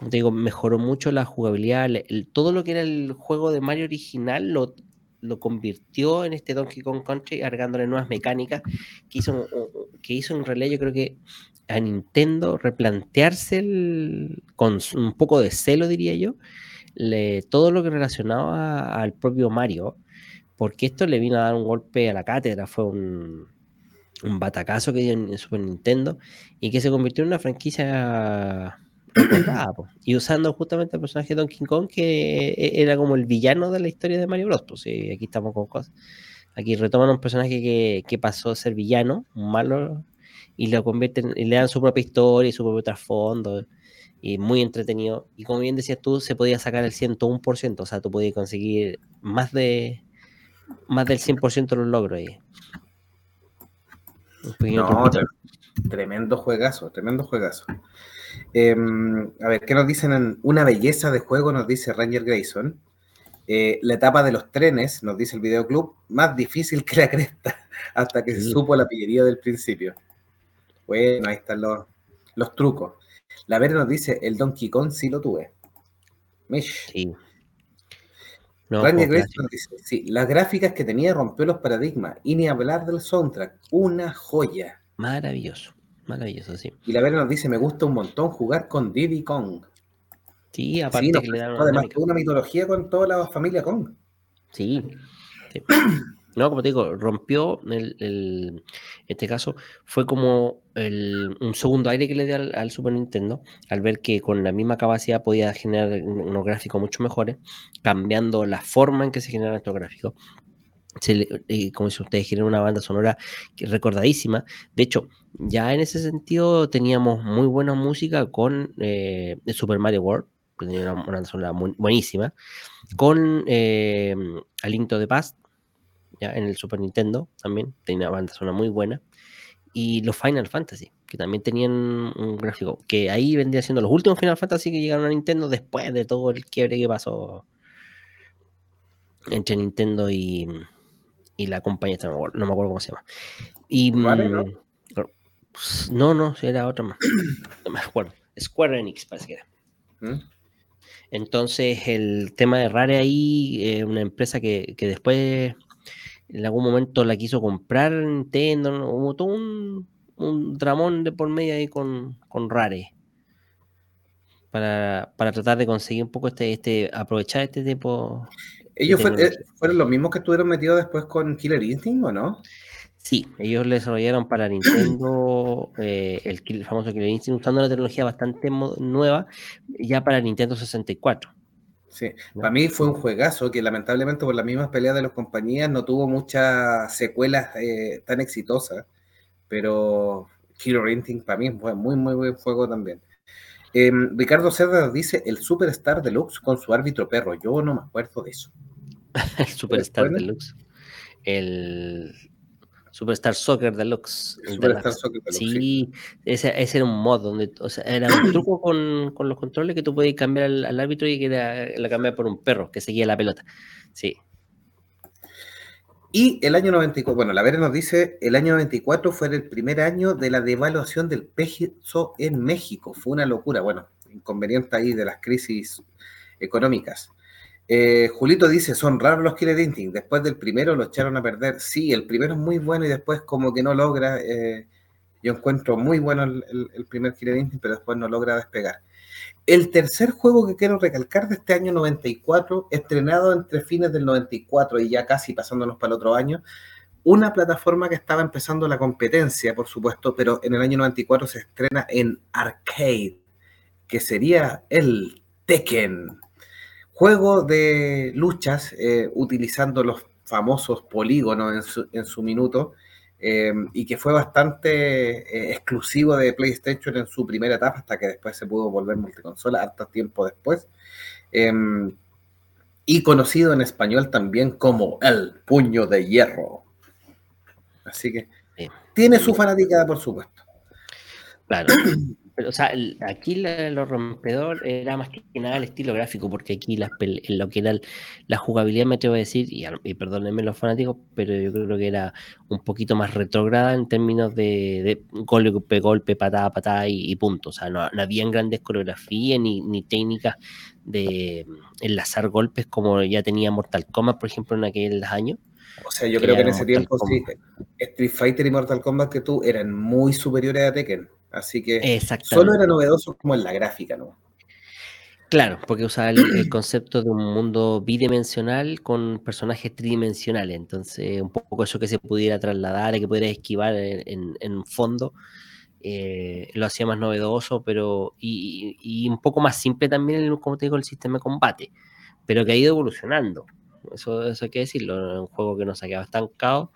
Em, digo, mejoró mucho la jugabilidad. todo lo que era el juego de Mario original lo, lo convirtió en este Donkey Kong Country, agregándole nuevas mecánicas que hizo, que hizo en realidad, yo creo que a Nintendo replantearse con un poco de celo, diría yo, todo lo que relacionaba al propio Mario, porque esto le vino a dar un golpe a la cátedra, fue un, un batacazo que dio en, Super Nintendo y que se convirtió en una franquicia y usando justamente el personaje de Donkey Kong, que e, era como el villano de la historia de Mario Bros. Pues, aquí estamos con cosas. Aquí retoman un personaje que, que pasó a ser villano, un malo, y lo convierten, y le dan su propia historia y su propio trasfondo y muy entretenido. Y como bien decías tú, se podía sacar el 101%, o sea, tú podías conseguir más de más del 100% de los logros ahí. No, tremendo juegazo, tremendo juegazo. Em, a ver, ¿qué nos dicen? En una belleza de juego, nos dice Ranger Grayson. Eh, la etapa de los trenes, nos dice el videoclub, más difícil que la cresta, hasta que se supo la pillería del principio. Bueno, ahí están los, los trucos. La Vera nos dice, el Donkey Kong sí lo tuve. Mish. Sí. Ranger nos dice, sí, las gráficas que tenía rompió los paradigmas. Y ni hablar del soundtrack. Una joya. Maravilloso. Maravilloso, sí. Y la Vera nos dice, me gusta un montón jugar con Diddy Kong. Sí, aparte que le dan Además, una mitología con toda la familia Kong. Sí. No, como te digo, rompió el, en este caso, fue como un segundo aire que le dio al, Super Nintendo, al ver que con la misma capacidad podía generar unos gráficos mucho mejores, cambiando la forma en que se generan estos gráficos. Como si ustedes quieren una banda sonora recordadísima. De hecho, ya en ese sentido teníamos muy buena música con eh, Super Mario World, que tenía una, banda sonora buenísima, con eh, Alinto de Past, ya en el Super Nintendo también, tenía una banda sonora muy buena, y los Final Fantasy, que también tenían un gráfico, que ahí vendría siendo los últimos Final Fantasy que llegaron a Nintendo después de todo el quiebre que pasó entre Nintendo y, y la compañía, no me acuerdo cómo se llama. Y, mm, no, no, era otra más. No me acuerdo. Square Enix, parece que era. ¿Mm? Entonces, el tema de Rare ahí, eh, una empresa que, después en algún momento la quiso comprar Nintendo, hubo todo un, un dramón de por medio ahí con, con Rare. Para, tratar de conseguir un poco este, este aprovechar este tipo. ¿Ellos eh, fueron los mismos que estuvieron metidos después con Killer Instinct o no? Sí, ellos le desarrollaron para Nintendo eh, el, famoso Killer Instinct usando una tecnología bastante nueva ya para Nintendo 64. Sí, para mí fue un juegazo que lamentablemente por las mismas peleas de las compañías no tuvo muchas secuelas eh, tan exitosas, pero Killer Instinct para mí fue muy, muy buen juego también. Em, Ricardo Cerda dice el Superstar Deluxe con su árbitro perro. Yo no me acuerdo de eso. El Superstar Deluxe. El, Superstar Soccer Deluxe. Superstar Soccer Deluxe. Sí, Ese, era un mod donde, o sea, era un truco con, con, los controles que tú podías cambiar al, árbitro y que la, la cambiar por un perro que seguía la pelota. Sí. Y el año 94, bueno, la Vera nos dice, el año 94 fue el primer año de la devaluación del peso en México. Fue una locura, bueno, inconveniente ahí de las crisis económicas. Eh, Julito dice, son raros los Killer Instinct. Después del primero lo echaron a perder. Sí, el primero es muy bueno y después como que no logra. Eh, yo encuentro muy bueno el, primer Killer Instinct, pero después no logra despegar. El tercer juego que quiero recalcar de este año 94, estrenado entre fines del 94 y ya casi pasándonos para el otro año, una plataforma que estaba empezando la competencia, por supuesto, pero en el año 94 se estrena en arcade, que sería el Tekken. Juego de luchas eh, utilizando los famosos polígonos en su, minuto eh, y que fue bastante eh, exclusivo de PlayStation en su primera etapa hasta que después se pudo volver multiconsola harto tiempo después. y conocido en español también como El Puño de Hierro. Así que tiene su fanática, por supuesto. Claro. pero, o sea, aquí lo rompedor era más que nada el estilo gráfico, porque aquí lo que era la jugabilidad, me tengo que decir, y, perdónenme los fanáticos, pero yo creo que era un poquito más retrógrada en términos de, golpe, golpe, patada, patada y, punto. O sea, no, no habían grandes coreografías ni, ni técnicas de enlazar golpes como ya tenía Mortal Kombat, por ejemplo, en aquellos años. O sea, yo creo que en ese tiempo sí, Street Fighter y Mortal Kombat que tú eran muy superiores a Tekken. Así que solo era novedoso como en la gráfica, ¿no? Claro, porque usaba el, concepto de un mundo bidimensional con personajes tridimensionales. Entonces, un poco eso que se pudiera trasladar y que pudiera esquivar en, en, fondo, eh, lo hacía más novedoso, pero y, un poco más simple también, como te digo, el sistema de combate, pero que ha ido evolucionando. Eso, eso hay que decirlo. Un juego que no se ha quedado estancado,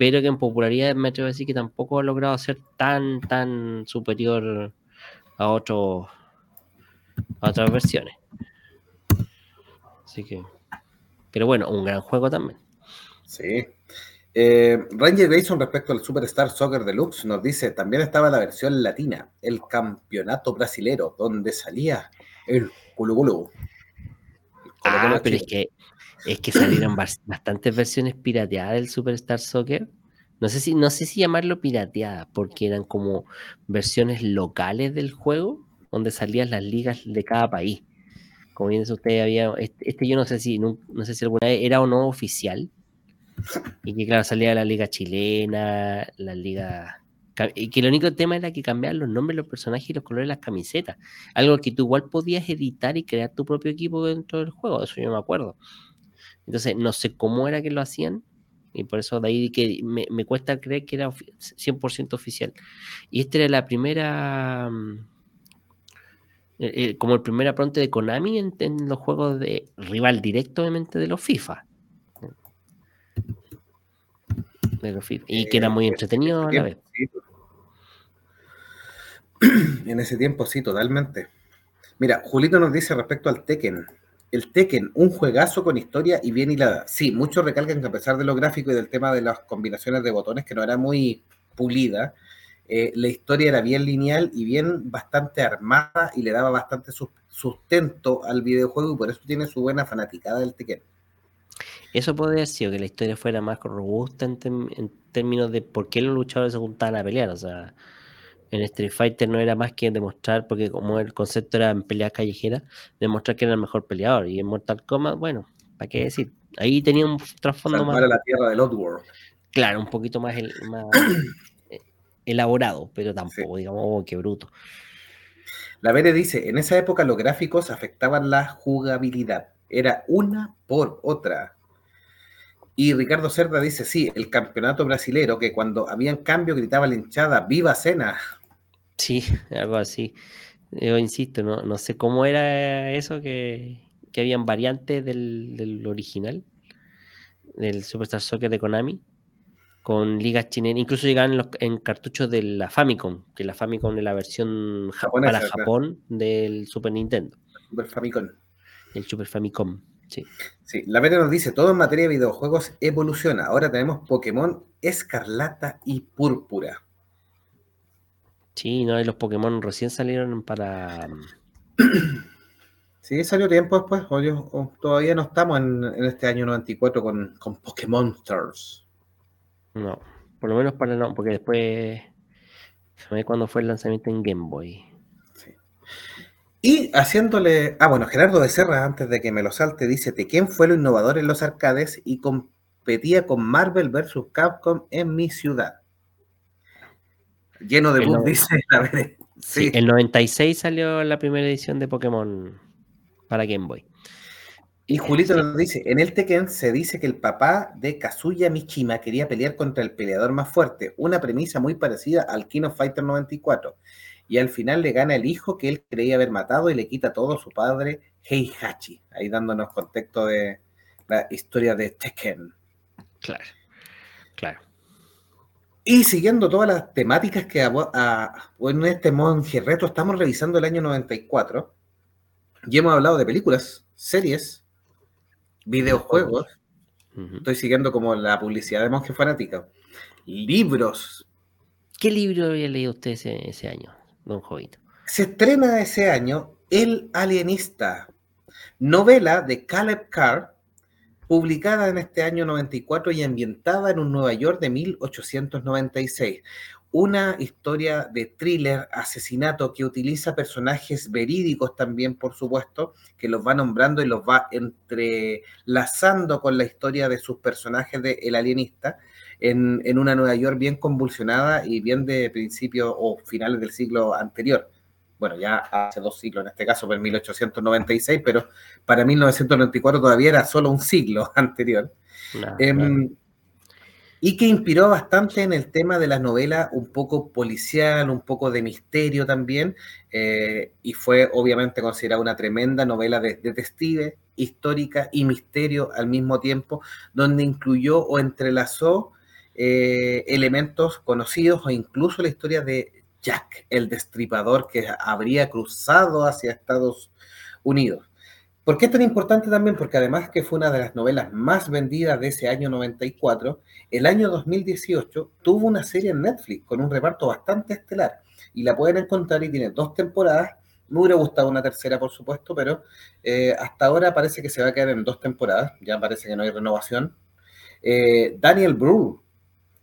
pero que en popularidad me atrevo a decir que tampoco ha logrado ser tan, tan superior a, otros a otras versiones. Así que, pero bueno, un gran juego también. Sí. Eh, Ranger Grayson respecto al Superstar Soccer Deluxe nos dice, también estaba la versión latina, el campeonato brasilero, donde salía el Culu Ah, pero es que es que salieron bastantes versiones pirateadas del Superstar Soccer. No sé si, no sé si llamarlo pirateada, porque eran como versiones locales del juego, donde salían las ligas de cada país. Como bien usted había, este, este, yo no sé si, no, sé si alguna vez era o no oficial. Y que claro, salía la liga chilena, la liga y que el único tema era que cambiaban los nombres los personajes y los colores de las camisetas. Algo que tú igual podías editar y crear tu propio equipo dentro del juego, eso yo me acuerdo. Entonces, no sé cómo era que lo hacían, y por eso de ahí que me, cuesta creer que era 100% oficial. Y esta era la primera, mm, eh, eh, como el primer apronte de Konami en, los juegos de rival directo, obviamente, de los FIFA. De los FIFA. Y que era muy entretenido a la vez. En ese tiempo, sí, totalmente. Mira, Julito nos dice respecto al Tekken el Tekken, un juegazo con historia y bien hilada. Sí, muchos recalcan que a pesar de lo gráfico y del tema de las combinaciones de botones, que no era muy pulida, eh, la historia era bien lineal y bien bastante armada y le daba bastante sustento al videojuego y por eso tiene su buena fanaticada del Tekken. Eso podría ser que la historia fuera más robusta en, en términos de por qué los luchadores se juntaban a pelear. O sea, en Street Fighter no era más que demostrar, porque como el concepto era en peleas callejeras, demostrar que era el mejor peleador. Y en Mortal Kombat, bueno, ¿para qué decir? Ahí tenía un trasfondo más. la tierra del Oddworld. Claro, un poquito más, eh, elaborado, pero tampoco, digamos, oh, qué bruto. La Vere dice: en esa época los gráficos afectaban la jugabilidad. Era una por otra. Y Ricardo Cerda dice, sí, el campeonato brasilero, que cuando habían cambio gritaba la hinchada, ¡Viva Cena! Sí, algo así. Yo insisto, no, no sé cómo era eso que, que habían variantes del, original, del Superstar Soccer de Konami, con ligas chilenas, incluso llegaban en, cartuchos de la Famicom, que la Famicom es la versión para Japón del Super Nintendo. Super Famicom. El Super Famicom, sí. Sí, la Vera nos dice, todo en materia de videojuegos evoluciona. Ahora tenemos Pokémon Escarlata y Púrpura. Sí, no, los Pokémon recién salieron para. Sí, salió tiempo después. todavía no estamos en, este año 94 con, con Pokémon Stars. No, por lo menos para no, porque después. cuando fue el lanzamiento en Game Boy. Sí. Y haciéndole. Ah, bueno, Gerardo de Serra, antes de que me lo salte, dice: ¿Quién fue lo innovador en los arcades y competía con Marvel vs. Capcom en mi ciudad? Lleno de bugs, dice la Sí. El 96 salió la primera edición de Pokémon para Game Boy. Y Julito nos dice, en el Tekken se dice que el papá de Kazuya Mishima quería pelear contra el peleador más fuerte, una premisa muy parecida al King of Fighter 94. Y al final le gana el hijo que él creía haber matado y le quita todo a su padre Heihachi, ahí dándonos contexto de la historia de Tekken. Claro, claro. Y siguiendo todas las temáticas que en este Monje Reto estamos revisando el año 94, y hemos hablado de películas, series, videojuegos, estoy siguiendo como la publicidad de Monje Fanática, libros. ¿Qué libro había leído usted ese, año, don Jovito? se estrena ese año El Alienista, novela de Caleb Carr, publicada en este año 94 y ambientada en un Nueva York de 1896 una historia de thriller, asesinato, que utiliza personajes verídicos también, por supuesto, que los va nombrando y los va entrelazando con la historia de sus personajes de El Alienista, en, en una Nueva York bien convulsionada y bien de principios o finales del siglo anterior. Bueno, ya hace dos siglos, en este caso, por 1896, pero para 1994 todavía era solo un siglo anterior. Em, y que inspiró bastante en el tema de la novela un poco policial, un poco de misterio también, eh, y fue obviamente considerada una tremenda novela de detective, histórica y misterio al mismo tiempo, donde incluyó o entrelazó eh, elementos conocidos o incluso la historia de Jack, el destripador que habría cruzado hacia Estados Unidos. ¿Por qué es tan importante también? Porque además que fue una de las novelas más vendidas de ese año 94, el año 2018 tuvo una serie en Netflix con un reparto bastante estelar y la pueden encontrar y tiene dos temporadas. Me hubiera gustado una tercera, por supuesto, pero eh, hasta ahora parece que se va a quedar en dos temporadas. Ya parece que no hay renovación. Eh, Daniel Brühl,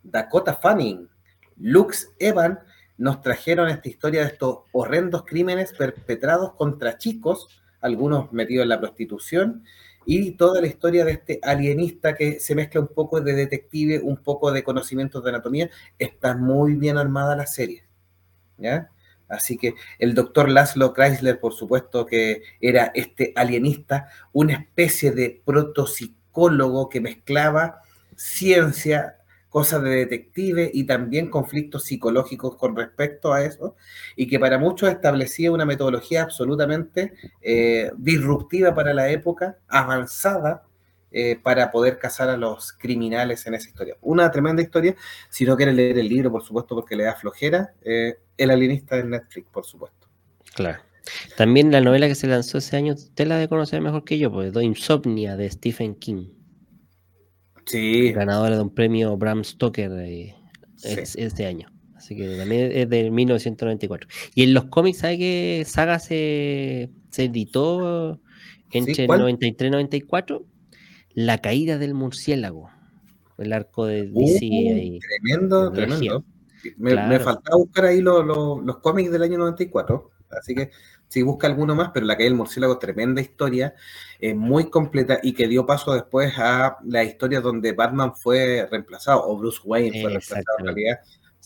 Dakota Fanning, Lux Evan nos trajeron esta historia de estos horrendos crímenes perpetrados contra chicos algunos metidos en la prostitución, y toda la historia de este alienista que se mezcla un poco de detective, un poco de conocimientos de anatomía, está muy bien armada la serie. ¿ya? Así que el doctor Laszlo Chrysler, por supuesto que era este alienista, una especie de protopsicólogo que mezclaba ciencia, cosas de detective y también conflictos psicológicos con respecto a eso, y que para muchos establecía una metodología absolutamente eh, disruptiva para la época, avanzada, eh, para poder cazar a los criminales en esa historia. Una tremenda historia, si no quieren leer el libro, por supuesto, porque le da flojera, eh, El alienista de Netflix, por supuesto. Claro. También la novela que se lanzó ese año, usted la de conocer mejor que yo, pues, Insomnia de Stephen King. Sí. Ganadora de un premio Bram Stoker este año. Así que también es de 1994. Y en los cómics, ¿sabe qué saga se, editó entre el 93 y 94? La caída del murciélago. El arco de DC. Uh, tremendo, tremendo. Me, faltaba buscar ahí los cómics del año 94. Así que si busca alguno más, pero la caída del murciélago, tremenda historia, eh, muy completa y que dio paso después a la historia donde Batman fue reemplazado, o Bruce Wayne fue reemplazado en realidad,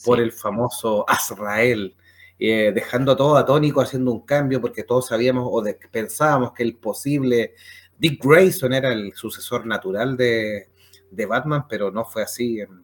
por el famoso Azrael, eh, dejando todo atónico, haciendo un cambio, porque todos sabíamos o pensábamos que el posible Dick Grayson era el sucesor natural de, de Batman, pero no fue así en,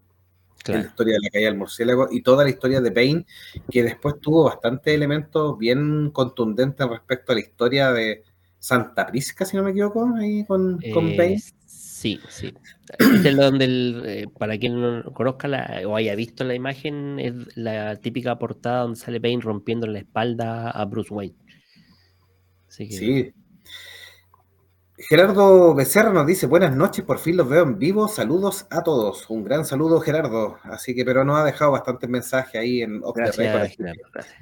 la historia de la caída del murciélago y toda la historia de Bane, que después tuvo bastantes elementos bien contundentes respecto a la historia de Santa Prisca, si no me equivoco, ahí con, con eh, Bane. Sí, sí. Este es donde, eh, para quien no conozca la, o haya visto la imagen, es la típica portada donde sale Bane rompiendo la espalda a Bruce Wayne. Sí, Gerardo Becerra nos dice, buenas noches, por fin los veo en vivo, saludos a todos. Un gran saludo, Gerardo. Así que, pero nos ha dejado bastantes mensajes ahí en gracias,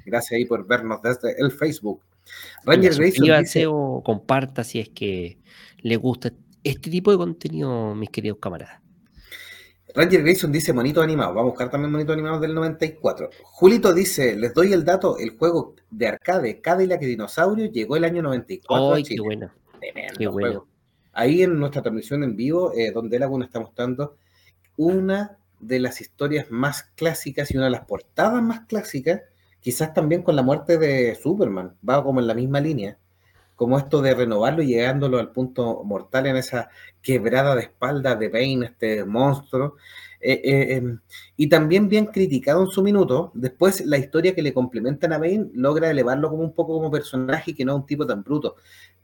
gracias. ahí por vernos desde el Facebook. Ranger Grayson o comparta si es que le gusta este tipo de contenido, mis queridos camaradas. Ranger Grayson dice monito animado. Vamos a buscar también monito animado del 94. Julito dice, les doy el dato, el juego de arcade Cadillac y Dinosaurio llegó el año 94. ¡Ay, qué bueno! Ahí en nuestra transmisión en vivo, eh, donde Laguna está mostrando una de las historias más clásicas y una de las portadas más clásicas, quizás también con la muerte de Superman, va como en la misma línea, como esto de renovarlo y llegándolo al punto mortal en esa quebrada de espalda de Bane, este monstruo, eh, eh, y también bien criticado en su minuto, después la historia que le complementan a Bane logra elevarlo como un poco como personaje y que no es un tipo tan bruto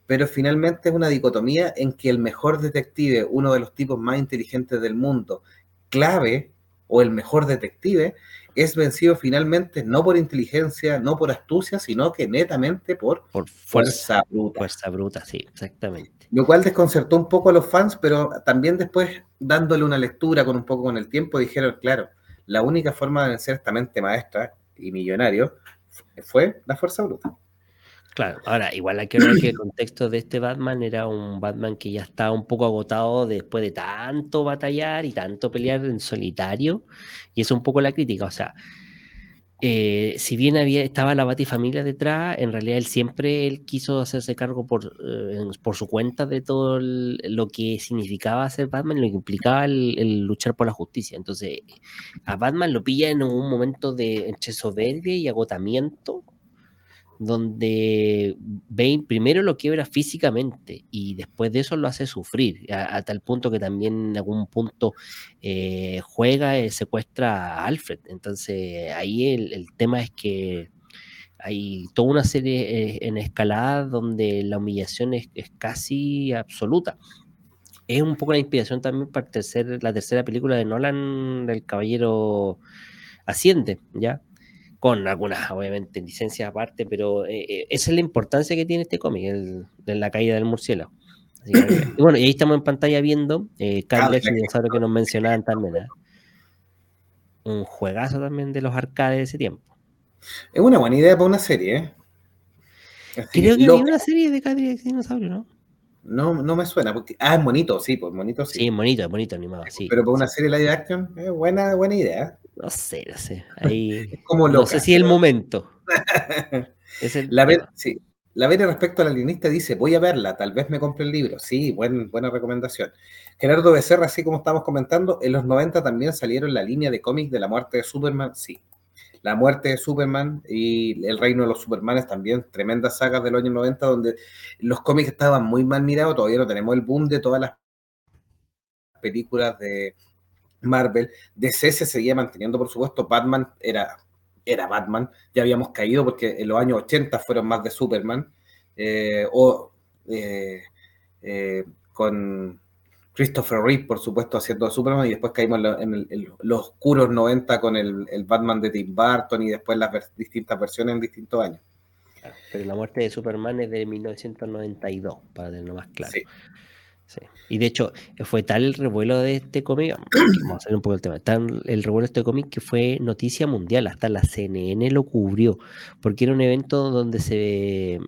pero finalmente es una dicotomía en que el mejor detective, uno de los tipos más inteligentes del mundo, clave, o el mejor detective, es vencido finalmente no por inteligencia, no por astucia, sino que netamente por, fuerza, bruta. Fuerza bruta, sí, exactamente. Lo cual desconcertó un poco a los fans, pero también después, dándole una lectura con un poco con el tiempo, dijeron, claro, la única forma de vencer esta mente maestra y millonario fue la fuerza bruta. Claro, ahora, igual hay que ver que el contexto de este Batman era un Batman que ya estaba un poco agotado después de tanto batallar y tanto pelear en solitario, y es un poco la crítica, o sea, eh, si bien había, estaba la Batifamilia detrás, en realidad él siempre él quiso hacerse cargo por, eh, por su cuenta de todo lo que significaba ser Batman, lo que implicaba el, luchar por la justicia. Entonces, a Batman lo pilla en un momento de soberbia y agotamiento, donde Bane primero lo quiebra físicamente y después de eso lo hace sufrir, a, tal punto que también en algún punto eh, juega, y secuestra a Alfred. Entonces ahí el, tema es que hay toda una serie eh, en escalada donde la humillación es, casi absoluta. Es un poco la inspiración también para la tercera película de Nolan, del Caballero Asciende, ¿ya? Con algunas, obviamente, licencias aparte, pero eh, eh, esa es la importancia que tiene este cómic, de la caída del murciélago. y bueno, y ahí estamos en pantalla viendo eh, Carl dinosaurio que nos mencionaban también. ¿eh? Un juegazo también de los arcades de ese tiempo. Es una buena idea para una serie, ¿eh? Creo que hay una serie de Cadillac Dinosaurio, ¿no? No, no me suena. Porque, ah, es bonito, sí, pues bonito sí. Sí, es bonito, es bonito animado, sí. Pero para una serie live action, es buena, buena idea. No sé, no sé. Ahí, como no sé si es el momento. La, ver, sí. la Vera respecto al alienista dice, voy a verla, tal vez me compre el libro. Sí, buen, buena recomendación. Gerardo Becerra, así como estamos comentando, en los 90 también salieron la línea de cómics de la muerte de Superman. Sí, la muerte de Superman y El reino de los Supermanes también, tremendas sagas del año 90 donde los cómics estaban muy mal mirados, todavía no tenemos el boom de todas las películas de Marvel, DC se seguía manteniendo, por supuesto, Batman era, era Batman, ya habíamos caído porque en los años 80 fueron más de Superman, eh, o eh, eh, con Christopher Reeve, por supuesto, haciendo Superman, y después caímos en, los oscuros 90 con el, Batman de Tim Burton y después las distintas versiones en distintos años. Pero la muerte de Superman es de 1992, para tenerlo más claro. Y de hecho, fue tal el revuelo de este cómic, vamos a hacer un poco el tema, el revuelo de este cómic que fue noticia mundial, hasta la CNN lo cubrió, porque era un evento donde se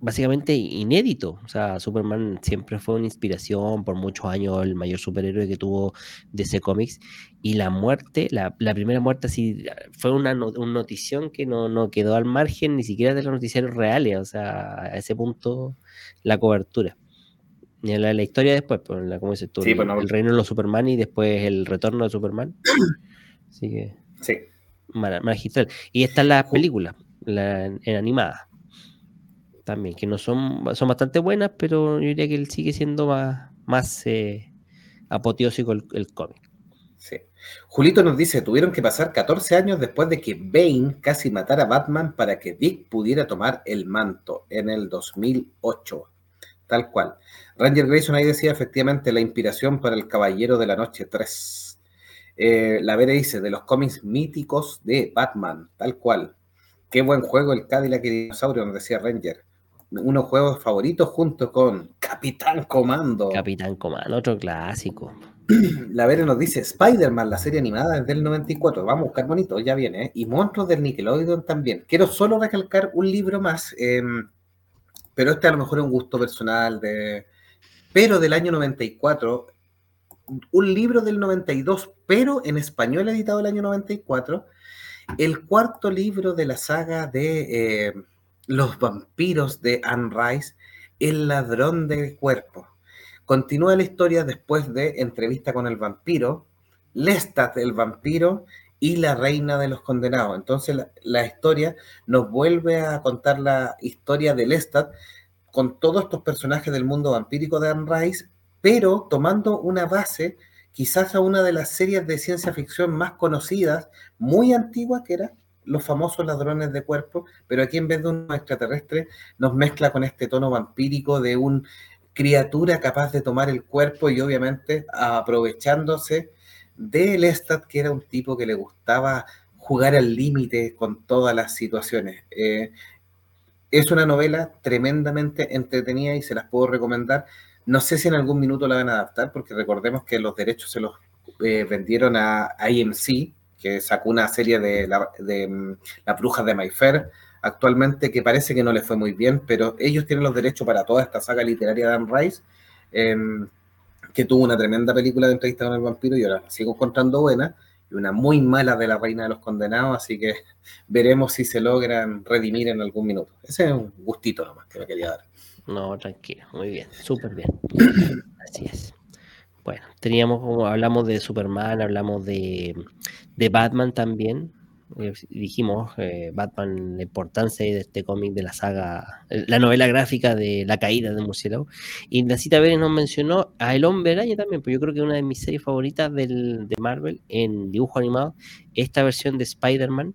básicamente inédito. O sea, Superman siempre fue una inspiración por muchos años, el mayor superhéroe que tuvo DC Comics. Y la muerte, la, primera muerte, así fue una, notición que no, no, quedó al margen ni siquiera de los noticiarios reales. O sea, a ese punto, la cobertura. Y la, la historia después, pues, la, ¿cómo dices tú? el, reino de los Superman y después el retorno de Superman. Así que. Sí. Magistral. Y esta es la película, la en animada también, que no son, son bastante buenas, pero yo diría que él sigue siendo más, más eh, apoteósico el, cómic. Sí. Julito nos dice, tuvieron que pasar 14 años después de que Bane casi matara a Batman para que Dick pudiera tomar el manto en el 2008. Tal cual. Ranger Grayson ahí decía efectivamente la inspiración para el Caballero de la Noche 3. Eh, la Vera dice, de los cómics míticos de Batman, tal cual. Qué buen juego el Cadillac y Dinosaurio, nos decía Ranger unos juegos favoritos junto con Capitán Comando. Capitán Comando, otro clásico. La Vera nos dice Spider-Man, la serie animada es del 94. Vamos a buscar bonito, ya viene. ¿eh? Y Monstruos del Nickelodeon también. Quiero solo recalcar un libro más, em, pero este a lo mejor es un gusto personal, de, pero del año 94. Un libro del 92, pero en español editado el año 94. El cuarto libro de la saga de. Eh, los vampiros de Anne Rice, El ladrón de cuerpos. Continúa la historia después de entrevista con el vampiro, Lestat el vampiro y la reina de los condenados. Entonces la, historia nos vuelve a contar la historia de Lestat con todos estos personajes del mundo vampírico de Anne Rice, pero tomando una base quizás a una de las series de ciencia ficción más conocidas, muy antigua, que era los famosos ladrones de cuerpo, pero aquí en vez de un extraterrestre nos mezcla con este tono vampírico de una criatura capaz de tomar el cuerpo y obviamente aprovechándose de Lestat, que era un tipo que le gustaba jugar al límite con todas las situaciones. Eh, es una novela tremendamente entretenida y se las puedo recomendar. No sé si en algún minuto la van a adaptar, porque recordemos que los derechos se los eh, vendieron a IMC, que sacó una serie de La, de, mm, la Bruja de Mayfair actualmente que parece que no le fue muy bien, pero ellos tienen los derechos para toda esta saga literaria de Anne Rice, em, que tuvo una tremenda película de entrevista con el vampiro y ahora la sigo encontrando buena, y una muy mala de la Reina de los Condenados, así que veremos si se logran redimir en algún minuto. Ese es un gustito nomás que me quería dar. No, tranquilo, muy bien, súper bien. Así es. Bueno, teníamos como hablamos de Superman, hablamos de, de Batman también. Eh, dijimos eh, Batman, la importancia de este cómic de la saga, la novela gráfica de la caída de murciélago. Y la cita Vélez nos mencionó a El Hombre Araña también, pues yo creo que una de mis series favoritas del, de Marvel en dibujo animado, esta versión de Spider-Man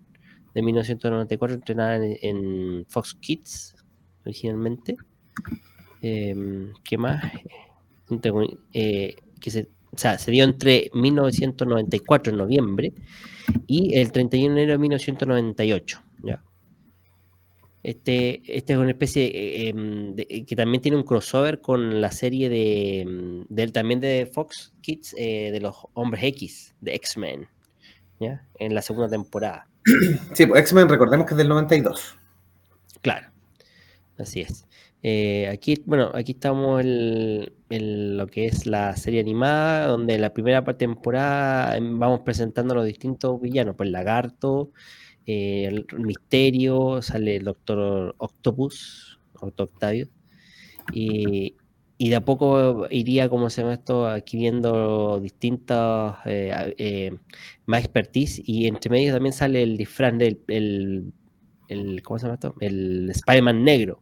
de 1994, entrenada en, Fox Kids originalmente. Em, ¿Qué más? Eh, que se, o sea, se dio entre 1994 en noviembre y el 31 de enero de 1998. ¿ya? Este, este es una especie eh, em, que también tiene un crossover con la serie de, em, del también de Fox Kids eh, de los Hombres X, de X-Men, en la segunda temporada. Sí, pues X-Men recordemos que es del 92. Claro, así es. Eh, aquí, bueno, aquí estamos en, lo que es la serie animada, donde la primera temporada em, vamos presentando los distintos villanos, pues Lagarto, eh, el Misterio, sale el Doctor Octopus, Octavio, y, y, de a poco iría, como se llama esto, adquiriendo distintas, eh, más expertise, y entre medio también sale el disfraz del, el, el, ¿cómo se llama esto? El Spider-Man negro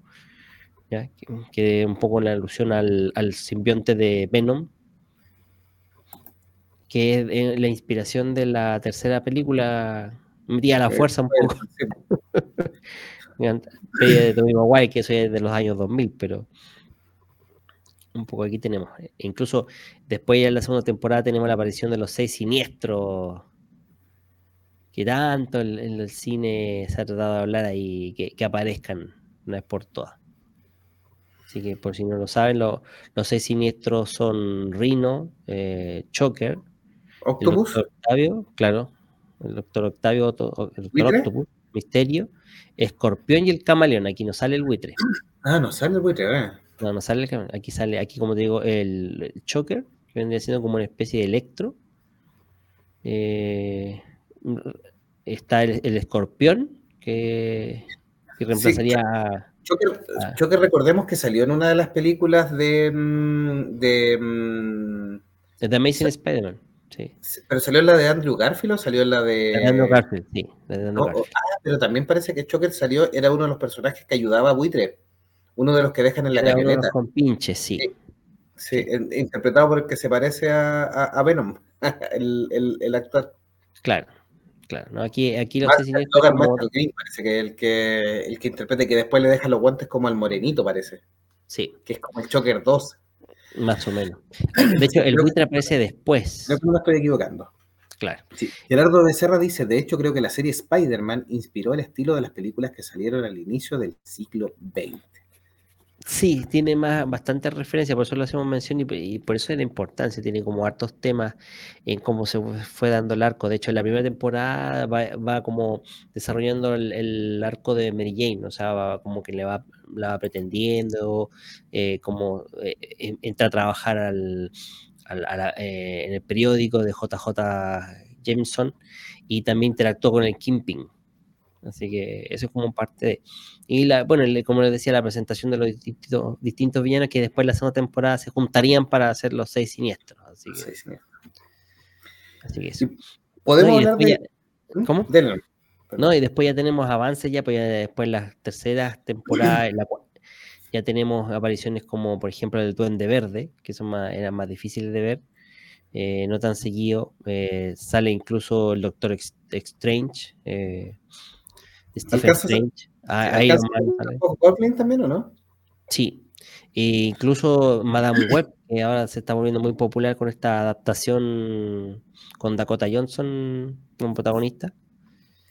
que, un poco la alusión al, simbionte de Venom, que es eh, la inspiración de la tercera película, metía la fuerza un poco. de Tommy Maguire, que eso es de los años 2000, pero un poco aquí tenemos. Incluso después en la segunda temporada tenemos la aparición de los seis siniestros, que tanto en, el cine se ha tratado de hablar ahí, que, que aparezcan una vez por todas. Así que por si no lo saben, los seis siniestros son Rino, eh, Choker, Octopus. Octavio, claro. El doctor Octavio, el doctor Octopus, Misterio, Escorpión y el Camaleón. Aquí no sale el buitre. Ah, no sale el buitre, eh. No, no sale el camaleón. Aquí sale, aquí como te digo, el, Choker, que vendría siendo como una especie de electro. Eh, está el, Escorpión, que, reemplazaría a Ah. Choker, recordemos que salió en una de las películas de. Mm, de, mm, de The Amazing Spider-Man. Sí. ¿Pero salió en la de Andrew Garfield o salió en la de. Andrew Garfield, sí. ah, pero también parece que Choker salió, era uno de los personajes que ayudaba a Buitre. Uno de los que dejan en la camioneta. con pinches, sí. sí. interpretado por el que se parece a, a, Venom, el, el, el actor. Claro. Claro, ¿no? aquí, aquí los parece que el que el que interprete que después le deja los guantes como al morenito, parece. Sí. Que es como el Choker 2. Más o menos. De hecho, el buitre aparece después. Creo que no me estoy equivocando. Claro. Sí. Gerardo Becerra dice, de hecho creo que la serie Spider-Man inspiró el estilo de las películas que salieron al inicio del siglo XX. Sí, tiene más bastante referencia, por eso lo hacemos mención y, por eso es la importancia, tiene como hartos temas en cómo se fue dando el arco. De hecho, en la primera temporada va, como desarrollando el, arco de Mary Jane, o sea, va, como que le va, la va pretendiendo, eh, como eh, entra a trabajar al, eh, en el periódico de JJ Jameson y también interactuó con el Kimping. Así que eso es como parte de... Y la, bueno, como les decía, la presentación de los distintos, distintos villanos que después la segunda temporada se juntarían para hacer los seis siniestros. Así que, Así que eso. ¿Podemos hablar de... ¿Mm? ¿Cómo? no, y después ya tenemos avances ya, pues ya después las terceras temporadas, ya tenemos apariciones como por ejemplo el Duende Verde, que son más, eran más difíciles de ver, eh, no tan seguido. Eh, sale incluso el Doctor Strange, eh, Stephen Strange. Ah, Goblin también o no? Sí. E incluso Madame Web, que ahora se está volviendo muy popular con esta adaptación con Dakota Johnson como protagonista.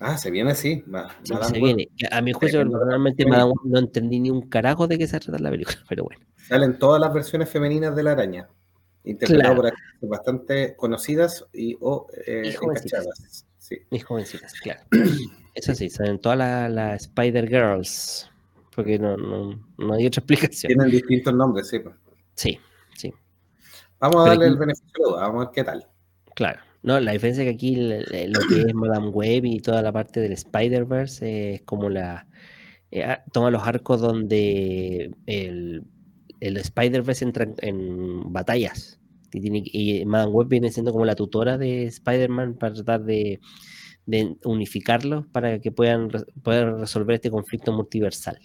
Ah, se viene así. se viene. A mi juicio, realmente Madame Web no entendí ni un carajo de qué se trata la película, pero bueno. Salen todas las versiones femeninas de la araña, interpretadas por actrices bastante conocidas y o eh, y jovencitas. Sí. Y jovencitas, claro. Eso sí, son todas las Spider Girls. Porque no, no, hay otra explicación. Tienen distintos nombres, sí. Sí, sí. Vamos a darle el beneficio, vamos a ver qué tal. Claro. No, la diferencia es que aquí lo que es Madame Web y toda la parte del Spider-Verse es como la. Eh, ah, toma los arcos donde el, el Spider-Verse entra en, batallas. Y, tiene, y Madame Web viene siendo como la tutora de Spider-Man para tratar de, de unificarlos para que puedan, puedan resolver este conflicto multiversal.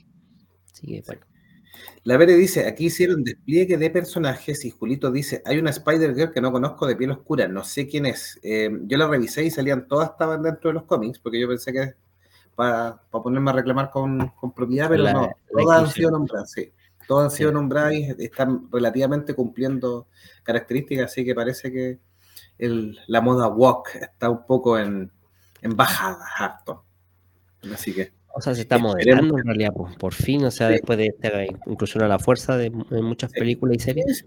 Así que bueno. La Vere dice, aquí hicieron despliegue de personajes y Julito dice, hay una Spider-Girl que no conozco de piel oscura, no sé quién es. Eh, yo la revisé y salían, todas estaban dentro de los cómics, porque yo pensé que para, ponerme a reclamar con, propiedad, pero no, todas han sido nombradas, sí. Todas han sido nombradas y están relativamente cumpliendo características, así que parece que la moda walk está un poco en, en bajada, harto. Así que o sea, se está moderando en realidad, por, fin, o sea, después de esta inclusión a la fuerza de, muchas películas y series.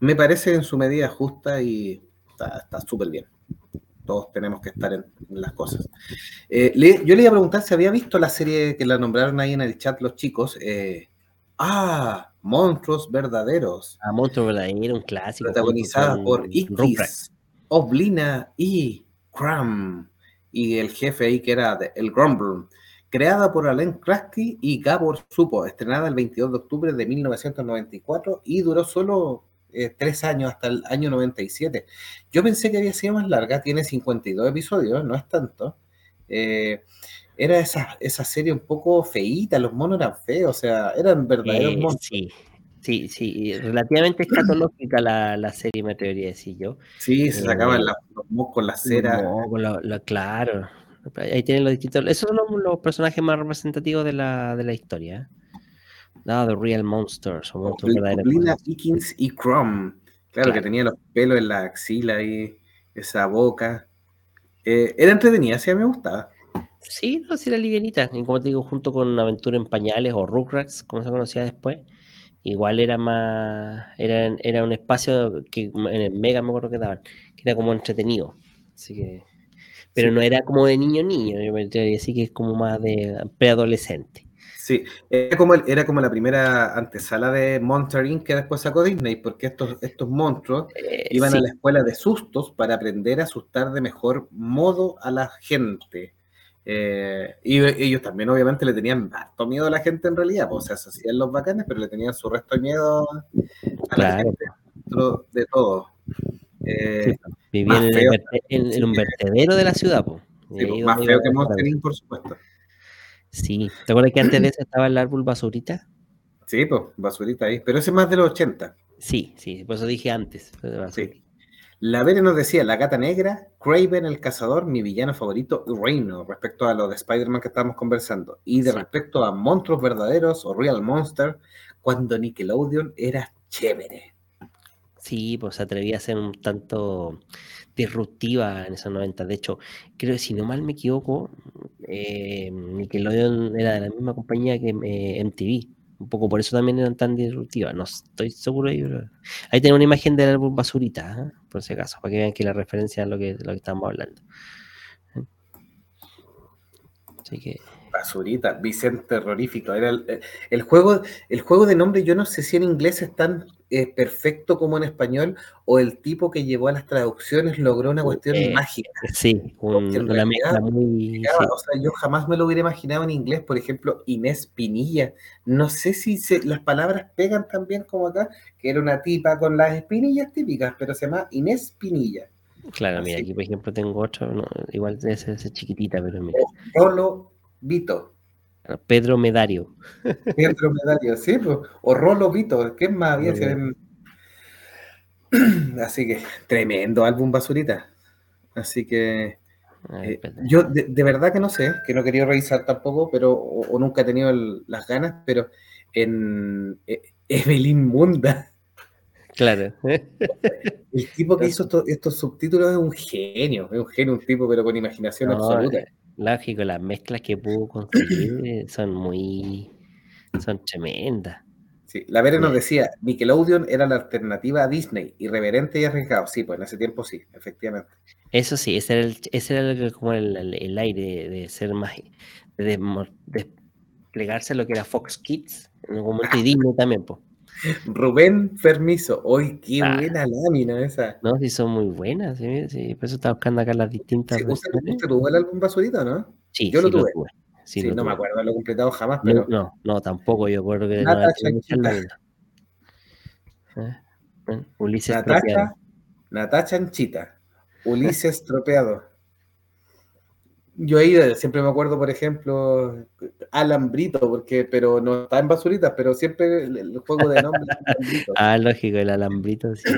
Me parece en su medida justa y está súper bien. Todos tenemos que estar en, las cosas. Eh, yo le iba a preguntar si había visto la serie que la nombraron ahí en el chat los chicos. Eh, ah, Monstruos Verdaderos. Ah, Monstruos Verdaderos, un clásico. Protagonizada por Ikis, Oblina y Cram. Y el jefe ahí que era el Grumble creada por Alain Krasky y Gabor Supo, estrenada el 22 de octubre de 1994 y duró solo eh, tres años hasta el año 97. Yo pensé que había sido más larga, tiene 52 episodios, no es tanto. Eh, era esa, esa serie un poco feíta, los monos eran feos, o sea, eran verdaderos eh, monos. Sí, sí, sí, relativamente escatológica la, la serie, me atrevería a decir yo. Sí, se sacaban los mocos con la cera. No, con la, claro, Ahí tienen los distintos. Esos son los, personajes más representativos de la, de la historia. Nada de Real Monsters o monstruos verdaderos. y Crumb. Claro, que tenía los pelos en la axila y esa boca. Eh, era entretenida, sí, a mí me gustaba. Sí, no, sí, era livianita. Y como te digo, junto con Aventura en Pañales o Rugrats, como se conocía después, igual era más. Era, era un espacio que en el Mega me acuerdo que daban, que era como entretenido. Así que. Pero no era como de niño niño, yo me así que es como más de preadolescente. Sí, era como, era como la primera antesala de Monster Inc. que después sacó Disney, porque estos, estos monstruos eh, iban a la escuela de sustos para aprender a asustar de mejor modo a la gente. Eh, y ellos también obviamente le tenían harto miedo a la gente en realidad, pues, o sea, se hacían los bacanes, pero le tenían su resto de miedo a la gente de todo. Eh, Vivía en, un vertedero de la ciudad. más feo que Monster por supuesto. Sí, ¿te acuerdas que antes de eso estaba el árbol basurita? Sí, pues, basurita ahí, pero ese es más de los 80. Sí, sí, por eso dije antes. La Vere nos decía, la gata negra, Craven el cazador, mi villano favorito, Reino, respecto a lo de Spider-Man que estábamos conversando. Y de respecto a monstruos verdaderos o Real Monster, cuando Nickelodeon era chévere. Sí, pues atrevía a ser un tanto disruptiva en esos 90. De hecho, creo que si no mal me equivoco, eh, Nickelodeon era de la misma compañía que eh, MTV. Un poco por eso también eran tan disruptivas. No estoy seguro de ello. Ahí tengo una imagen del álbum Basurita, ¿eh? por si acaso, para que vean que la referencia es lo que, lo que estamos hablando. Así que basurita, Vicente terrorífico. Era el, juego, el juego de nombre, yo no sé si en inglés es tan eh, perfecto como en español, o el tipo que llevó a las traducciones logró una cuestión eh, mágica. Sí, una mezcla muy. O sea, yo jamás me lo hubiera imaginado en inglés, por ejemplo, Inés Pinilla. No sé si las palabras pegan tan bien como acá, que era una tipa con las espinillas típicas, pero se llama Inés Pinilla. Claro, mira, aquí por ejemplo tengo otro, igual de esa chiquitita, pero mira. Rolo Vito. Pedro Medario. Pedro Medario, sí, pues. o Rolo Vito, ¿qué más había? Así que tremendo álbum basurita. Así que eh, yo de, verdad que no sé, que no quería revisar tampoco, pero o, nunca he tenido las ganas, pero en eh, Evelyn Munda. Claro. El tipo que hizo estos subtítulos es un genio, es un genio, un tipo, pero con imaginación absoluta. Eh, Lógico, las mezclas que pudo conseguir son muy. son tremendas. Sí, la Vera nos decía, Nickelodeon era la alternativa a Disney, irreverente y arriesgado. Sí, pues en ese tiempo sí, efectivamente. Eso sí, ese era, el, ese era como el, aire de ser más, de, desplegarse lo que era Fox Kids, en algún momento, y Disney también, pues. Rubén Permiso, hoy qué ah. buena lámina esa. No, sí, son muy buenas, sí, sí, por eso estaba buscando acá las distintas. Sí, ¿Usted tuvo el álbum Basurita, no? Sí, yo lo tuve. Sí, no me acuerdo lo completado jamás, pero. No, no, tampoco, yo acuerdo que. Nata ¿Eh? ¿Eh? Ulises Natacha, Natacha Anchita, Ulises Tropeado. Yo ahí siempre me acuerdo, por ejemplo, Alambrito, porque, pero no está en basuritas, pero siempre el, juego de nombres. ah, lógico, el Alambrito, sí.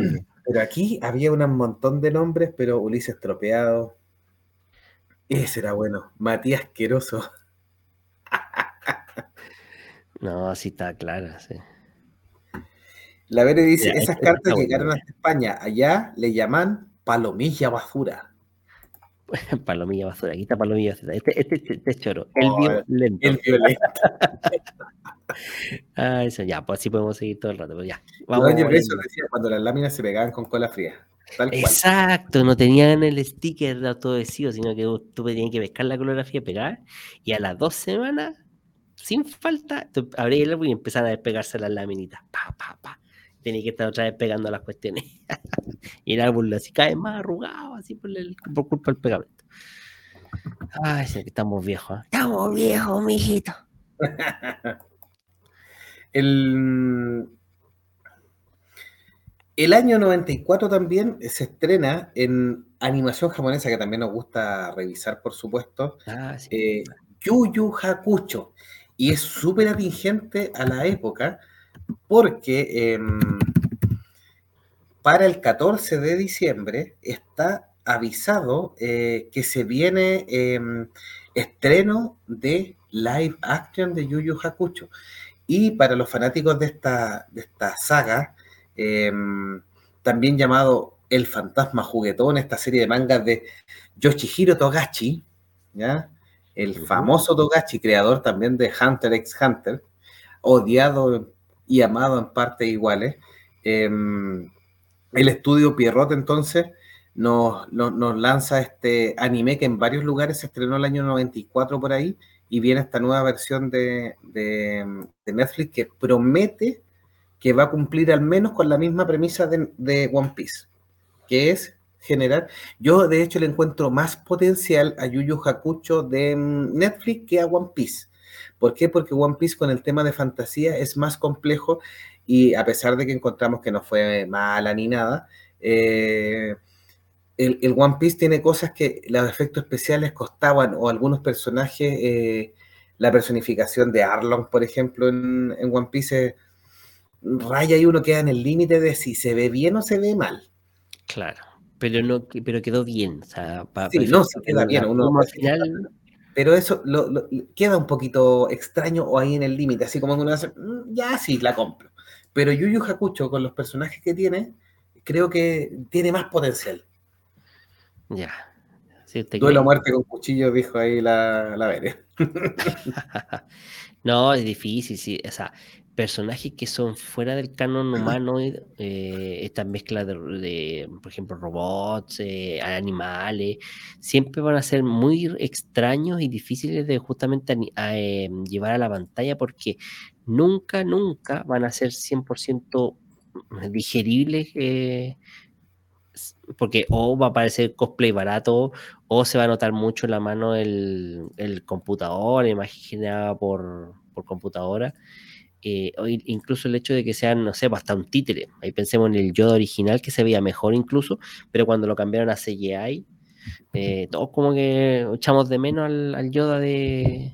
Pero aquí había un montón de nombres, pero Ulises Tropeado. Ese era bueno. Matías Queroso. no, así está claro, sí. La Vere dice, esas cartas llegaron hasta España. Allá le llaman palomilla basura. palomilla basura, aquí está palomilla basura. Este, este, este es choro. El oh, violento. El violento. ah, eso ya, pues así podemos seguir todo el rato. Pero ya. Vamos, no, eso decía cuando las láminas se pegaban con cola fría. Exacto, no tenían el sticker de autoadhesivo, sino que tú tenías que pescar la colografía, pegar, y a las dos semanas, sin falta, abrías el álbum y empezaban a despegarse las laminitas. Pa, pa, pa tenía que estar otra vez pegando las cuestiones. y el árbol así cae más arrugado, así por, culpa del pegamento. Ay, sí, estamos viejos. ¿eh? Estamos viejos, mijito. el, el año 94 también se estrena en animación japonesa, que también nos gusta revisar, por supuesto, ah, eh, Yu Yu Hakucho. Y es súper atingente a la época porque em, para el 14 de diciembre está avisado eh, que se viene em, estreno de live action de Yu Yu Hakucho. Y para los fanáticos de esta, de esta saga, em, también llamado El Fantasma Juguetón, esta serie de mangas de Yoshihiro Togachi, ¿ya? el famoso Togachi, creador también de Hunter x Hunter, odiado y amado en partes iguales. Em, el estudio Pierrot entonces nos, lanza este anime que en varios lugares se estrenó el año 94 por ahí y viene esta nueva versión de, Netflix que promete que va a cumplir al menos con la misma premisa de, One Piece, que es generar, yo de hecho le encuentro más potencial a Yu Yu Hakucho de mm, Netflix que a One Piece. ¿Por qué? Porque One Piece con el tema de fantasía es más complejo y a pesar de que encontramos que no fue mala ni nada, eh, el, One Piece tiene cosas que los efectos especiales costaban o algunos personajes, eh, la personificación de Arlong, por ejemplo, en, One Piece, raya y uno queda en el límite de si se ve bien o se ve mal. Claro, pero no, pero quedó bien. O sea, sí, no, se queda bien. Uno, al final pero eso queda un poquito extraño o ahí en el límite, así como uno hace, mm, ya sí, la compro. Pero Yu Yu Hakucho, con los personajes que tiene, creo que tiene más potencial. Ya. Duelo muerte con cuchillo, dijo ahí la, la no, es difícil, sí. O sea, personajes que son fuera del canon humano, eh, esta mezcla de, por ejemplo, robots, eh, animales, siempre van a ser muy extraños y difíciles de justamente eh, llevar a la pantalla porque nunca, nunca van a ser 100% digeribles. porque o va a parecer cosplay barato o se va a notar mucho en la mano el, el computador, imaginada por, por computadora eh, incluso el hecho de que sean, no sé, pues, hasta un títere. Ahí pensemos en el Yoda original que se veía mejor incluso, pero cuando lo cambiaron a CGI, eh, todos como que echamos de menos al, Yoda de,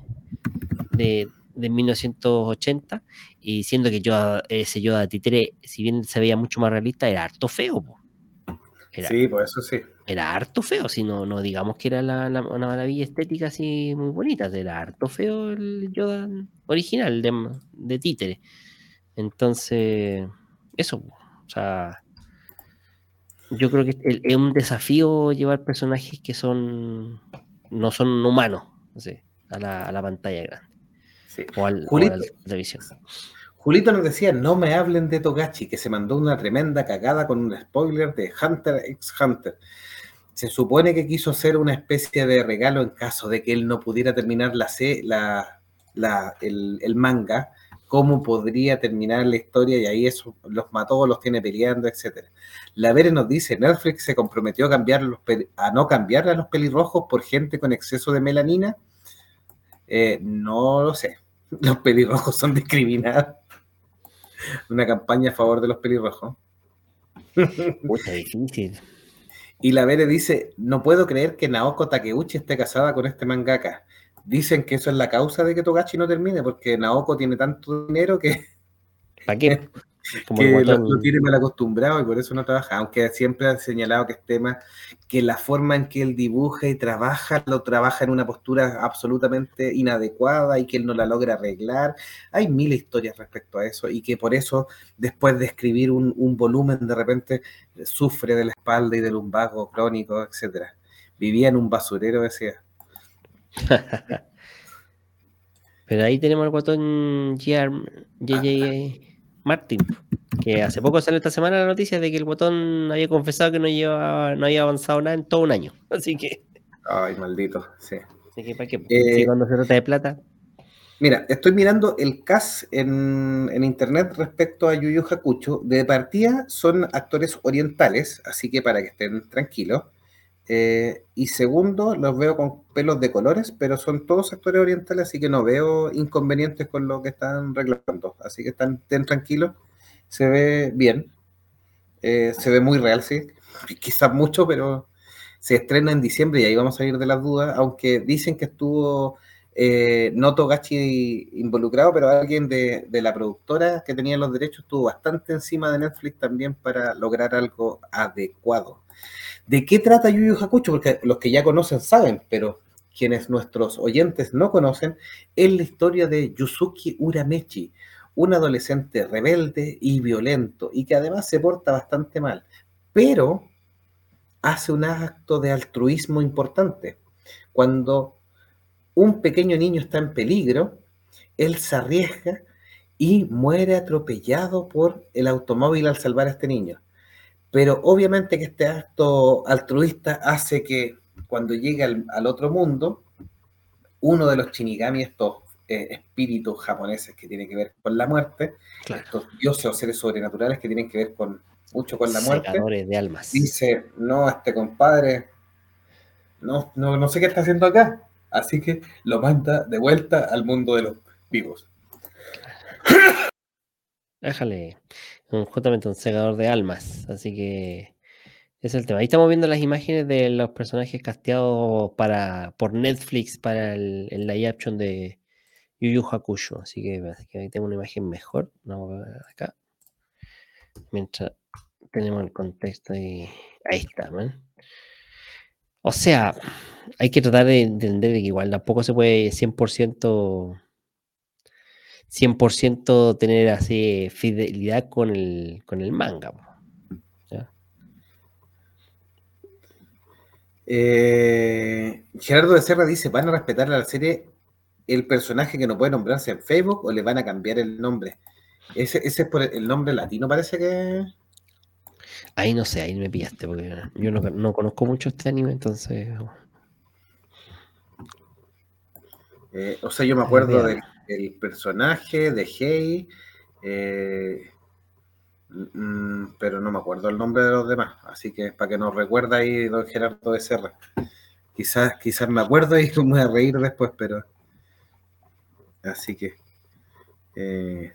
de, 1980 y siendo que Yoda, ese Yoda títere, si bien se veía mucho más realista, era harto feo. sí, por eso sí era harto feo, si no, no digamos que era la, una maravilla estética así muy bonita, era harto feo el Yoda original de, de títere. Entonces, eso, o sea, yo creo que es, un desafío llevar personajes que son no son humanos, a, la, a, la, pantalla grande. O, al, a la televisión. Julito nos decía, no me hablen de Togachi, que se mandó una tremenda cagada con un spoiler de Hunter x Hunter. Se supone que quiso hacer una especie de regalo en caso de que él no pudiera terminar la, la, el, el, manga, cómo podría terminar la historia y ahí eso los mató, los tiene peleando, etc. La Vere nos dice, Netflix se comprometió a, cambiar los, a no cambiar a los pelirrojos por gente con exceso de melanina. Eh, no lo sé. Los pelirrojos son discriminados. Una campaña a favor de los pelirrojos. Mucha difícil. Y la Vere dice, no puedo creer que Naoko Takeuchi esté casada con este mangaka. Dicen que eso es la causa de que Togachi no termine, porque Naoko tiene tanto dinero que... ¿Para qué? que lo, tiene mal acostumbrado y por eso no trabaja, aunque siempre ha señalado que es tema que la forma en que él dibuja y trabaja, lo trabaja en una postura absolutamente inadecuada y que él no la logra arreglar. Hay mil historias respecto a eso y que por eso después de escribir un, volumen de repente sufre de la espalda y del lumbago crónico, etcétera. Vivía en un basurero, decía. Pero ahí tenemos el botón JJ Martin, que hace poco salió esta semana la noticia de que el botón había confesado que no, lleva, no había avanzado nada en todo un año. Así que. Ay, maldito, sí. Así que, ¿para qué? Eh, cuando se trata de plata. Mira, estoy mirando el cast en, en, internet respecto a Yuyu Hakucho. De partida son actores orientales, así que para que estén tranquilos. Eh, y segundo, los veo con pelos de colores, pero son todos actores orientales, así que no veo inconvenientes con lo que están reglando. Así que están, estén tranquilos, se ve bien, eh, se ve muy real, sí, quizás mucho, pero se estrena en diciembre y ahí vamos a ir de las dudas, aunque dicen que estuvo eh, no Togachi involucrado, pero alguien de, la productora que tenía los derechos estuvo bastante encima de Netflix también para lograr algo adecuado. ¿De qué trata Yu Yu Hakucho? Porque los que ya conocen saben, pero quienes nuestros oyentes no conocen, es la historia de Yusuki Uramechi, un adolescente rebelde y violento, y que además se porta bastante mal, pero hace un acto de altruismo importante. Cuando un pequeño niño está en peligro, él se arriesga y muere atropellado por el automóvil al salvar a este niño. Pero obviamente que este acto altruista hace que cuando llegue al, otro mundo, uno de los shinigami, estos eh, espíritus japoneses que tienen que ver con la muerte, estos dioses o seres sobrenaturales que tienen que ver con mucho con la muerte, de almas. dice, no, este compadre, no, no, no sé qué está haciendo acá, así que lo manda de vuelta al mundo de los vivos. Déjale justamente un segador de almas. Así que es el tema. Ahí estamos viendo las imágenes de los personajes casteados para, por Netflix para el, live action de Yu Yu Hakusho. Así que, ahí tengo una imagen mejor. Vamos a ver acá. Mientras tenemos el contexto y ahí está, O sea, hay que tratar de entender que igual tampoco se puede 100% 100% tener así fidelidad con el, con el manga. Eh, Gerardo de Serra dice, ¿van a respetar a la serie el personaje que no puede nombrarse en Facebook o le van a cambiar el nombre? Ese, ese es por el nombre latino, parece que... Ahí no sé, ahí me pillaste, porque yo no, conozco mucho este anime, entonces... Eh, o sea, yo me acuerdo de el personaje de Hey, eh, mm, pero no me acuerdo el nombre de los demás, así que para que nos recuerde ahí don Gerardo de Serra. Quizás, quizás me acuerdo y me voy a reír después, pero así que eh,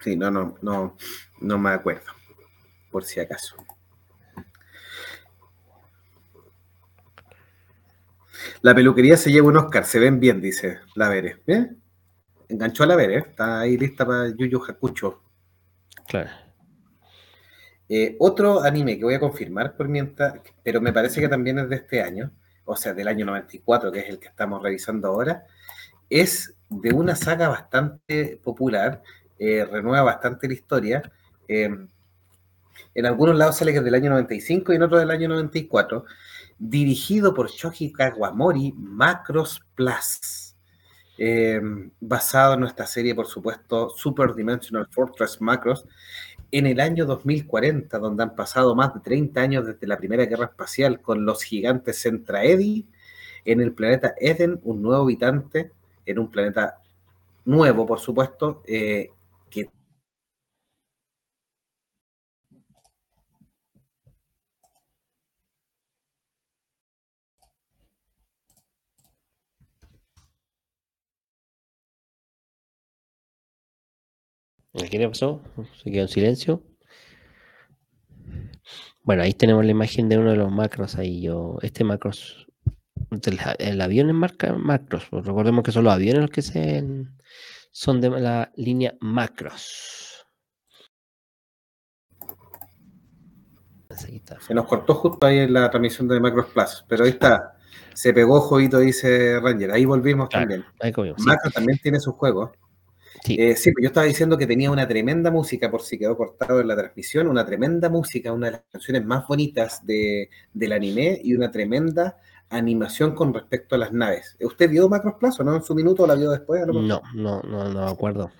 sí, no, no, no, no me acuerdo, por si acaso. La peluquería se lleva un Oscar, se ven bien, dice la Vere. ¿Eh? Enganchó a la Vere, está ahí lista para Yuyu Hakucho. Claro. Eh, otro anime que voy a confirmar por mientras, pero me parece que también es de este año, o sea, del año 94, que es el que estamos revisando ahora, es de una saga bastante popular, eh, renueva bastante la historia. en algunos lados sale que es del año 95 y en otros del año 94 dirigido por Shoji Kawamori, Macros Plus. eh, basado en nuestra serie, por supuesto, Super Dimensional Fortress Macros, en el año 2040, donde han pasado más de 30 años desde la Primera Guerra Espacial con los gigantes Centraedi, en el planeta Eden, un nuevo habitante, en un planeta nuevo, por supuesto, eh, que ¿Qué le pasó? Se quedó en silencio. Bueno, ahí tenemos la imagen de uno de los macros ahí. Yo, este macros, el, avión en marca macros. Pues recordemos que son los aviones los que se, son de la línea macros. Se nos cortó justo ahí en la transmisión de Macros Plus, pero ahí está. Se pegó jueguito, dice Ranger. Ahí volvimos también. Macros también tiene sus juegos. Sí. Eh, sí, pues yo estaba diciendo que tenía una tremenda música, por si quedó cortado en la transmisión, una tremenda música, una de las canciones más bonitas de, del anime y una tremenda animación con respecto a las naves. ¿Usted vio Macros Plus o no en su minuto o la vio después? No, no, no, no me acuerdo.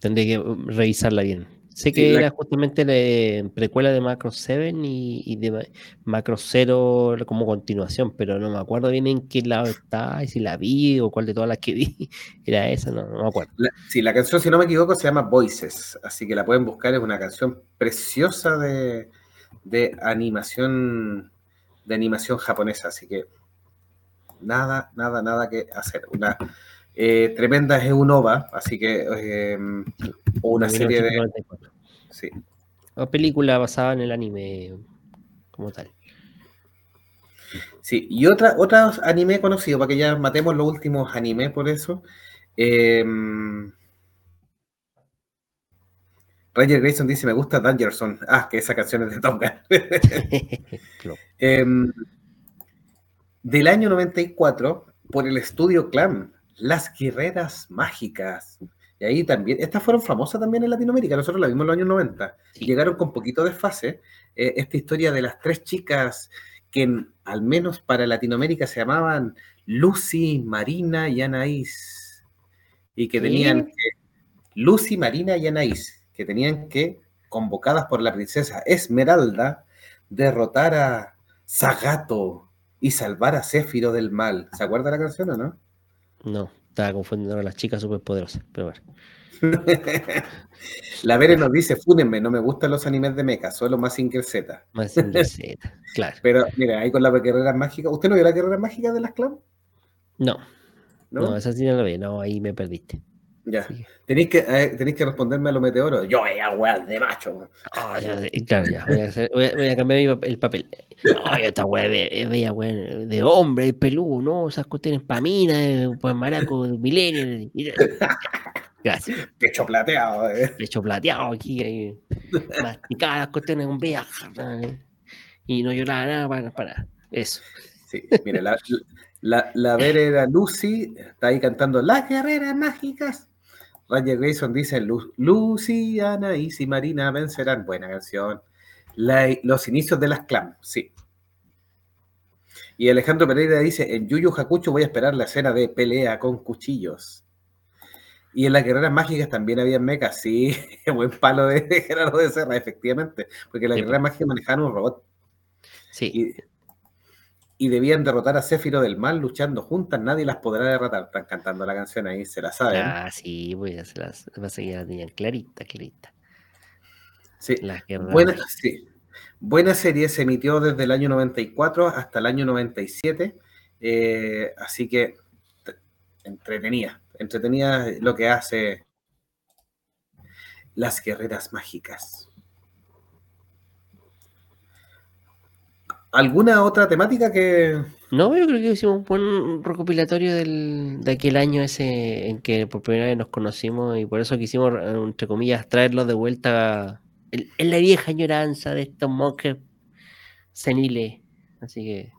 Tendré que revisarla bien. Sé que era justamente la precuela de Macro 7 y, de Macro 0 como continuación, pero no me acuerdo bien en qué lado está y si la vi o cuál de todas las que vi era esa, no, me acuerdo. sí, la canción, si no me equivoco, se llama Voices, así que la pueden buscar, es una canción preciosa de, animación de animación japonesa, así que nada, nada, nada que hacer. Una eh, tremenda es Unova, así que eh, una serie de... Sí. O película basada en el anime como tal. Sí, y otra, otra anime conocido, para que ya matemos los últimos animes por eso. Eh, Ranger Grayson dice, me gusta Dangerson. Ah, que esa canción es de Tom em, del año 94, por el estudio Clan, Las Guerreras Mágicas. Y ahí también, estas fueron famosas también en Latinoamérica, nosotros la vimos en los años 90. Llegaron con poquito de fase. Eh, esta historia de las tres chicas que al menos para Latinoamérica se llamaban Lucy, Marina y Anaís. Y que tenían que, Lucy, Marina y Anaís, que tenían que, convocadas por la princesa Esmeralda, derrotar a Zagato y salvar a Céfiro del mal. ¿Se acuerda la canción o no? No. Estaba confundiendo a las chicas superpoderosas, pero bueno. La Vere nos dice, fúnenme, no me gustan los animes de mecha, solo más Z. Más Z, claro. Pero mira, ahí con la guerrera mágica, ¿usted no vio la guerrera mágica de las clan? No. No, no esa sí no la vi, no, ahí me perdiste. Ya. Tenéis que, eh, tenéis que responderme a los meteoros. Yo, a weá de macho. Oh, ya, claro, ya. Voy a, voy a, cambiar el papel. Ay, esta weá de, de, de hombre, peludo, ¿no? Esas cuestiones para mí, pues maraco, milenio. Gracias. Pecho plateado. Eh. Pecho plateado aquí. Eh, masticadas cuestiones con viaje. Y no lloraba nada para, para eso. Sí, mire, la, la, la era Lucy está ahí cantando Las guerreras mágicas. Roger Grayson dice, Luciana, y Marina vencerán. Buena canción. los inicios de las clan, sí. Y Alejandro Pereira dice, en Yuyu Hakucho voy a esperar la escena de pelea con cuchillos. Y en las guerreras mágicas también había mechas, sí, buen palo de Gerardo de Serra, efectivamente, porque las guerreras mágicas manejaban un robot. Sí y debían derrotar a Céfiro del Mal luchando juntas, nadie las podrá derrotar. Están cantando la canción ahí, se la saben. Ah, sí, voy a se las, la tenían clarita, clarita. Sí. Buena, sí. Buena serie, se emitió desde el año 94 hasta el año 97, eh, así que entretenía, entretenía lo que hace las guerreras mágicas. ¿Alguna otra temática que.? No, yo creo que hicimos un buen recopilatorio del, de aquel año ese en que por primera vez nos conocimos y por eso quisimos, entre comillas, traerlo de vuelta en, la vieja añoranza de estos monjes seniles. Así que.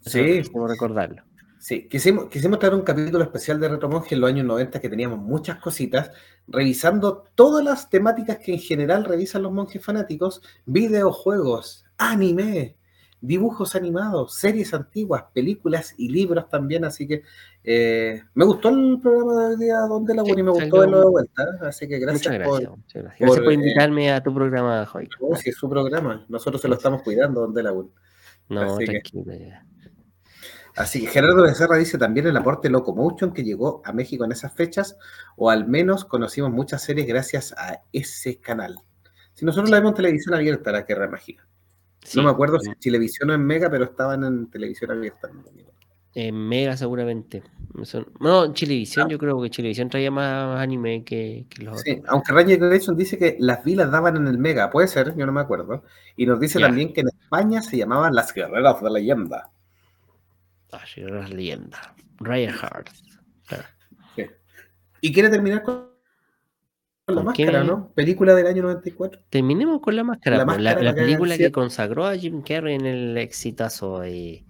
Sí. Quisimos recordarlo. Sí, quisimos, quisimos traer un capítulo especial de Retro Monje en los años 90 que teníamos muchas cositas, revisando todas las temáticas que en general revisan los monjes fanáticos, videojuegos, anime, dibujos animados, series antiguas, películas y libros también, así que eh, me gustó el programa de día donde la y me gustó verlo de vuelta, así que gracias, gracias por, gracias. por, eh, invitarme a tu programa, Joy. Oh, sí, es su programa, nosotros se lo estamos cuidando, donde la No, así tranquilo. Que, Así que Gerardo Becerra dice también el aporte Locomotion que llegó a México en esas fechas, o al menos conocimos muchas series gracias a ese canal. Si nosotros la vemos en televisión abierta, la Guerra Mágica. No me acuerdo si en televisión o en Mega, pero estaban en televisión abierta. En Mega seguramente. No, en Chilevisión yo creo que Chilevisión traía más anime que, los sí, aunque Ranger Grayson dice que las vilas daban en el Mega, puede ser, yo no me acuerdo. Y nos dice también que en España se llamaban las guerreras de leyenda. Las guerreras de leyenda. Ryan Hart. ¿Y quiere terminar con la máscara, ¿no? Película del año 94. Terminemos con la máscara. La, pues, película que consagró a Jim Carrey en el exitazo. Y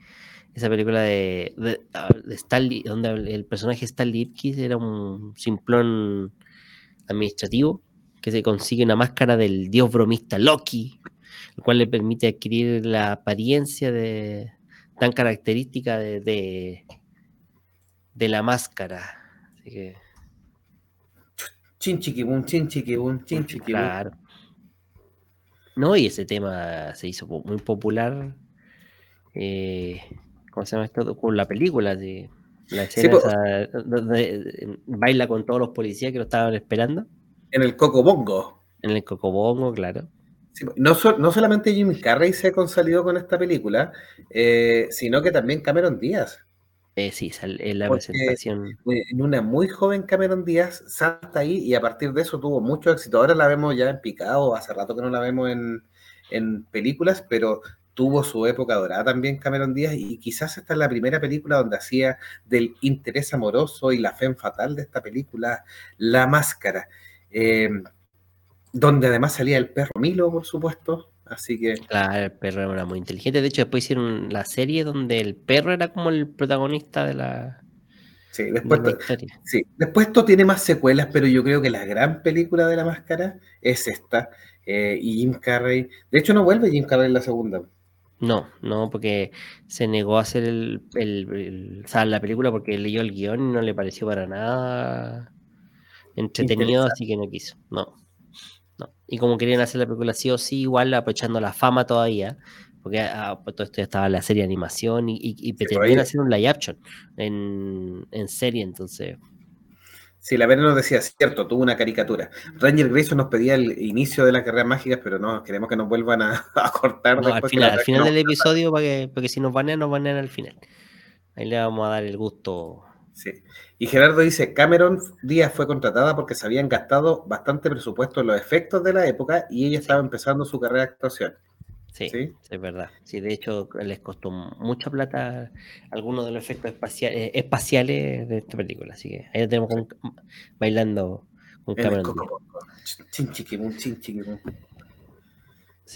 esa película de, de, Stanley, donde el personaje Stanley Ipkiss era un simplón administrativo que se consigue una máscara del dios bromista Loki, el cual le permite adquirir la apariencia de tan característica de, de, de la máscara. Así que Chin chiquibum, chin chiquibum, chin Claro. No, y ese tema se hizo muy popular. Eh, ¿Cómo se llama esto? Con la película de la escena donde baila con todos los policías que lo estaban esperando. En el Cocobongo. En el Cocobongo, claro. no, no, solamente Jim Carrey se consolidó con esta película, eh, sino que también Cameron Díaz. Eh, sí, en la presentación. En una muy joven Cameron Díaz salta ahí y a partir de eso tuvo mucho éxito. Ahora la vemos ya en picado, hace rato que no la vemos en, películas, pero tuvo su época dorada también Cameron Díaz y quizás esta es la primera película donde hacía del interés amoroso y la fe fatal de esta película La Máscara, eh, donde además salía el perro Milo, por supuesto, Así que. Claro, el perro era muy inteligente. De hecho, después hicieron la serie donde el perro era como el protagonista de la. Sí, después, sí, después esto tiene más secuelas, pero yo creo que la gran película de la máscara es esta. Eh, y Jim Carrey. De hecho, no vuelve Jim Carrey en la segunda. No, no, porque se negó a hacer el, el, la película porque leyó el guion y no le pareció para nada entretenido, así que no quiso. No. Y como querían hacer la película sí o sí, igual aprovechando la fama todavía, porque ah, pues, todo esto ya estaba la serie de animación y, y, pretendían hacer un live action en, serie, entonces. Sí, la verdad nos decía, cierto, tuvo una caricatura. Ranger Grayson nos pedía el inicio de la carrera mágica, pero no, queremos que nos vuelvan a, cortar. al final, al final del episodio, para que, porque si nos banean, nos banean al final. Ahí le vamos a dar el gusto Sí. Y Gerardo dice, Cameron Díaz fue contratada porque se habían gastado bastante presupuesto en los efectos de la época y ella estaba empezando su carrera de actuación. Sí, es verdad. Sí, de hecho les costó mucha plata algunos de los efectos espaciales, eh, espaciales de esta película. Así que ahí lo tenemos bailando con Cameron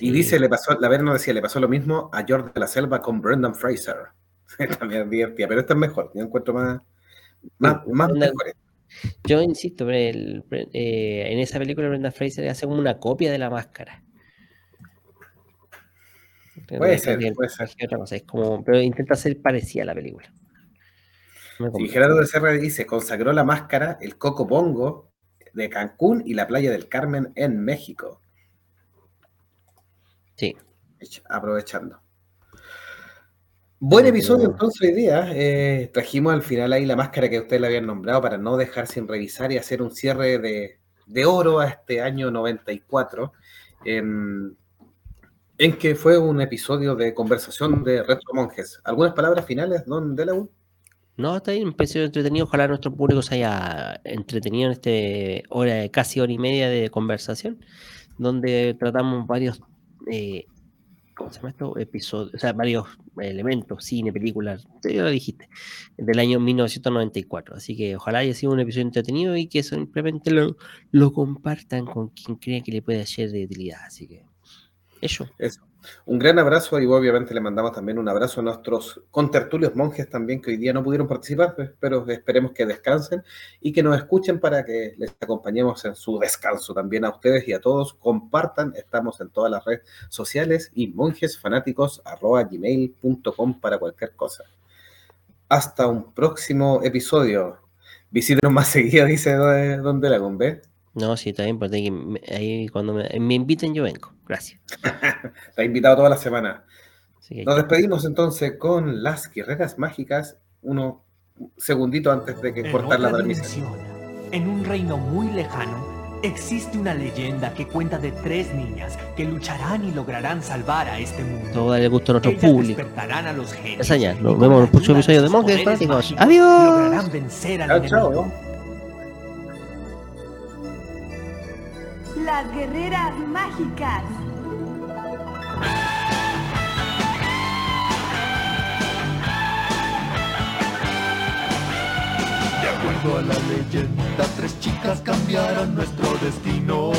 Y dice, le pasó, la Verno decía, le pasó lo mismo a George de la Selva con Brendan Fraser. También divertida, pero esta es mejor, yo encuentro más, más, Yo insisto, eh, en esa película Brenda Fraser hace como una copia de la máscara. Puede ser, puede ser. Es como, pero intenta ser parecida a la película. y Gerardo de Serra dice, consagró la máscara el Coco Bongo de Cancún y la playa del Carmen en México. Sí. Aprovechando. Buen episodio entonces hoy día. Eh, trajimos al final ahí la máscara que ustedes le habían nombrado para no dejar sin revisar y hacer un cierre de, oro a este año 94, en, en que fue un episodio de conversación de Retro Monjes. ¿Algunas palabras finales, don Delaú? No, está bien, un episodio entretenido. Ojalá nuestro público se haya entretenido en este hora, casi hora y media de conversación, donde tratamos varios eh, ¿cómo se llama esto? Episodios, o sea, varios elementos, cine, películas, ya lo dijiste, del año 1994. Así que ojalá haya sido un episodio entretenido y que simplemente lo, lo compartan con quien crea que le puede ser de utilidad. Así que, eso. Eso. Un gran abrazo y obviamente le mandamos también un abrazo a nuestros contertulios monjes también que hoy día no pudieron participar, pero esperemos que descansen y que nos escuchen para que les acompañemos en su descanso también a ustedes y a todos. Compartan, estamos en todas las redes sociales y monjesfanáticos.gmail.com para cualquier cosa. Hasta un próximo episodio. Visítenos más seguido, dice Don Dragon, ¿ves? No, sí, está bien, porque ahí cuando me, inviten yo vengo. Gracias. Está invitado toda la semana. Nos despedimos entonces con las guerreras mágicas. Uno segundito antes de que cortar la transmisión. En un reino muy lejano existe una leyenda que cuenta de tres niñas que lucharán y lograrán salvar a este mundo. Todo le gusto a nuestro público. despertarán a los genios. Esa ya, nos vemos en el próximo episodio de Monjes Fanáticos. Adiós. Lograrán vencer al enemigo. Las guerreras mágicas. De acuerdo a la leyenda, tres chicas cambiaron nuestro destino.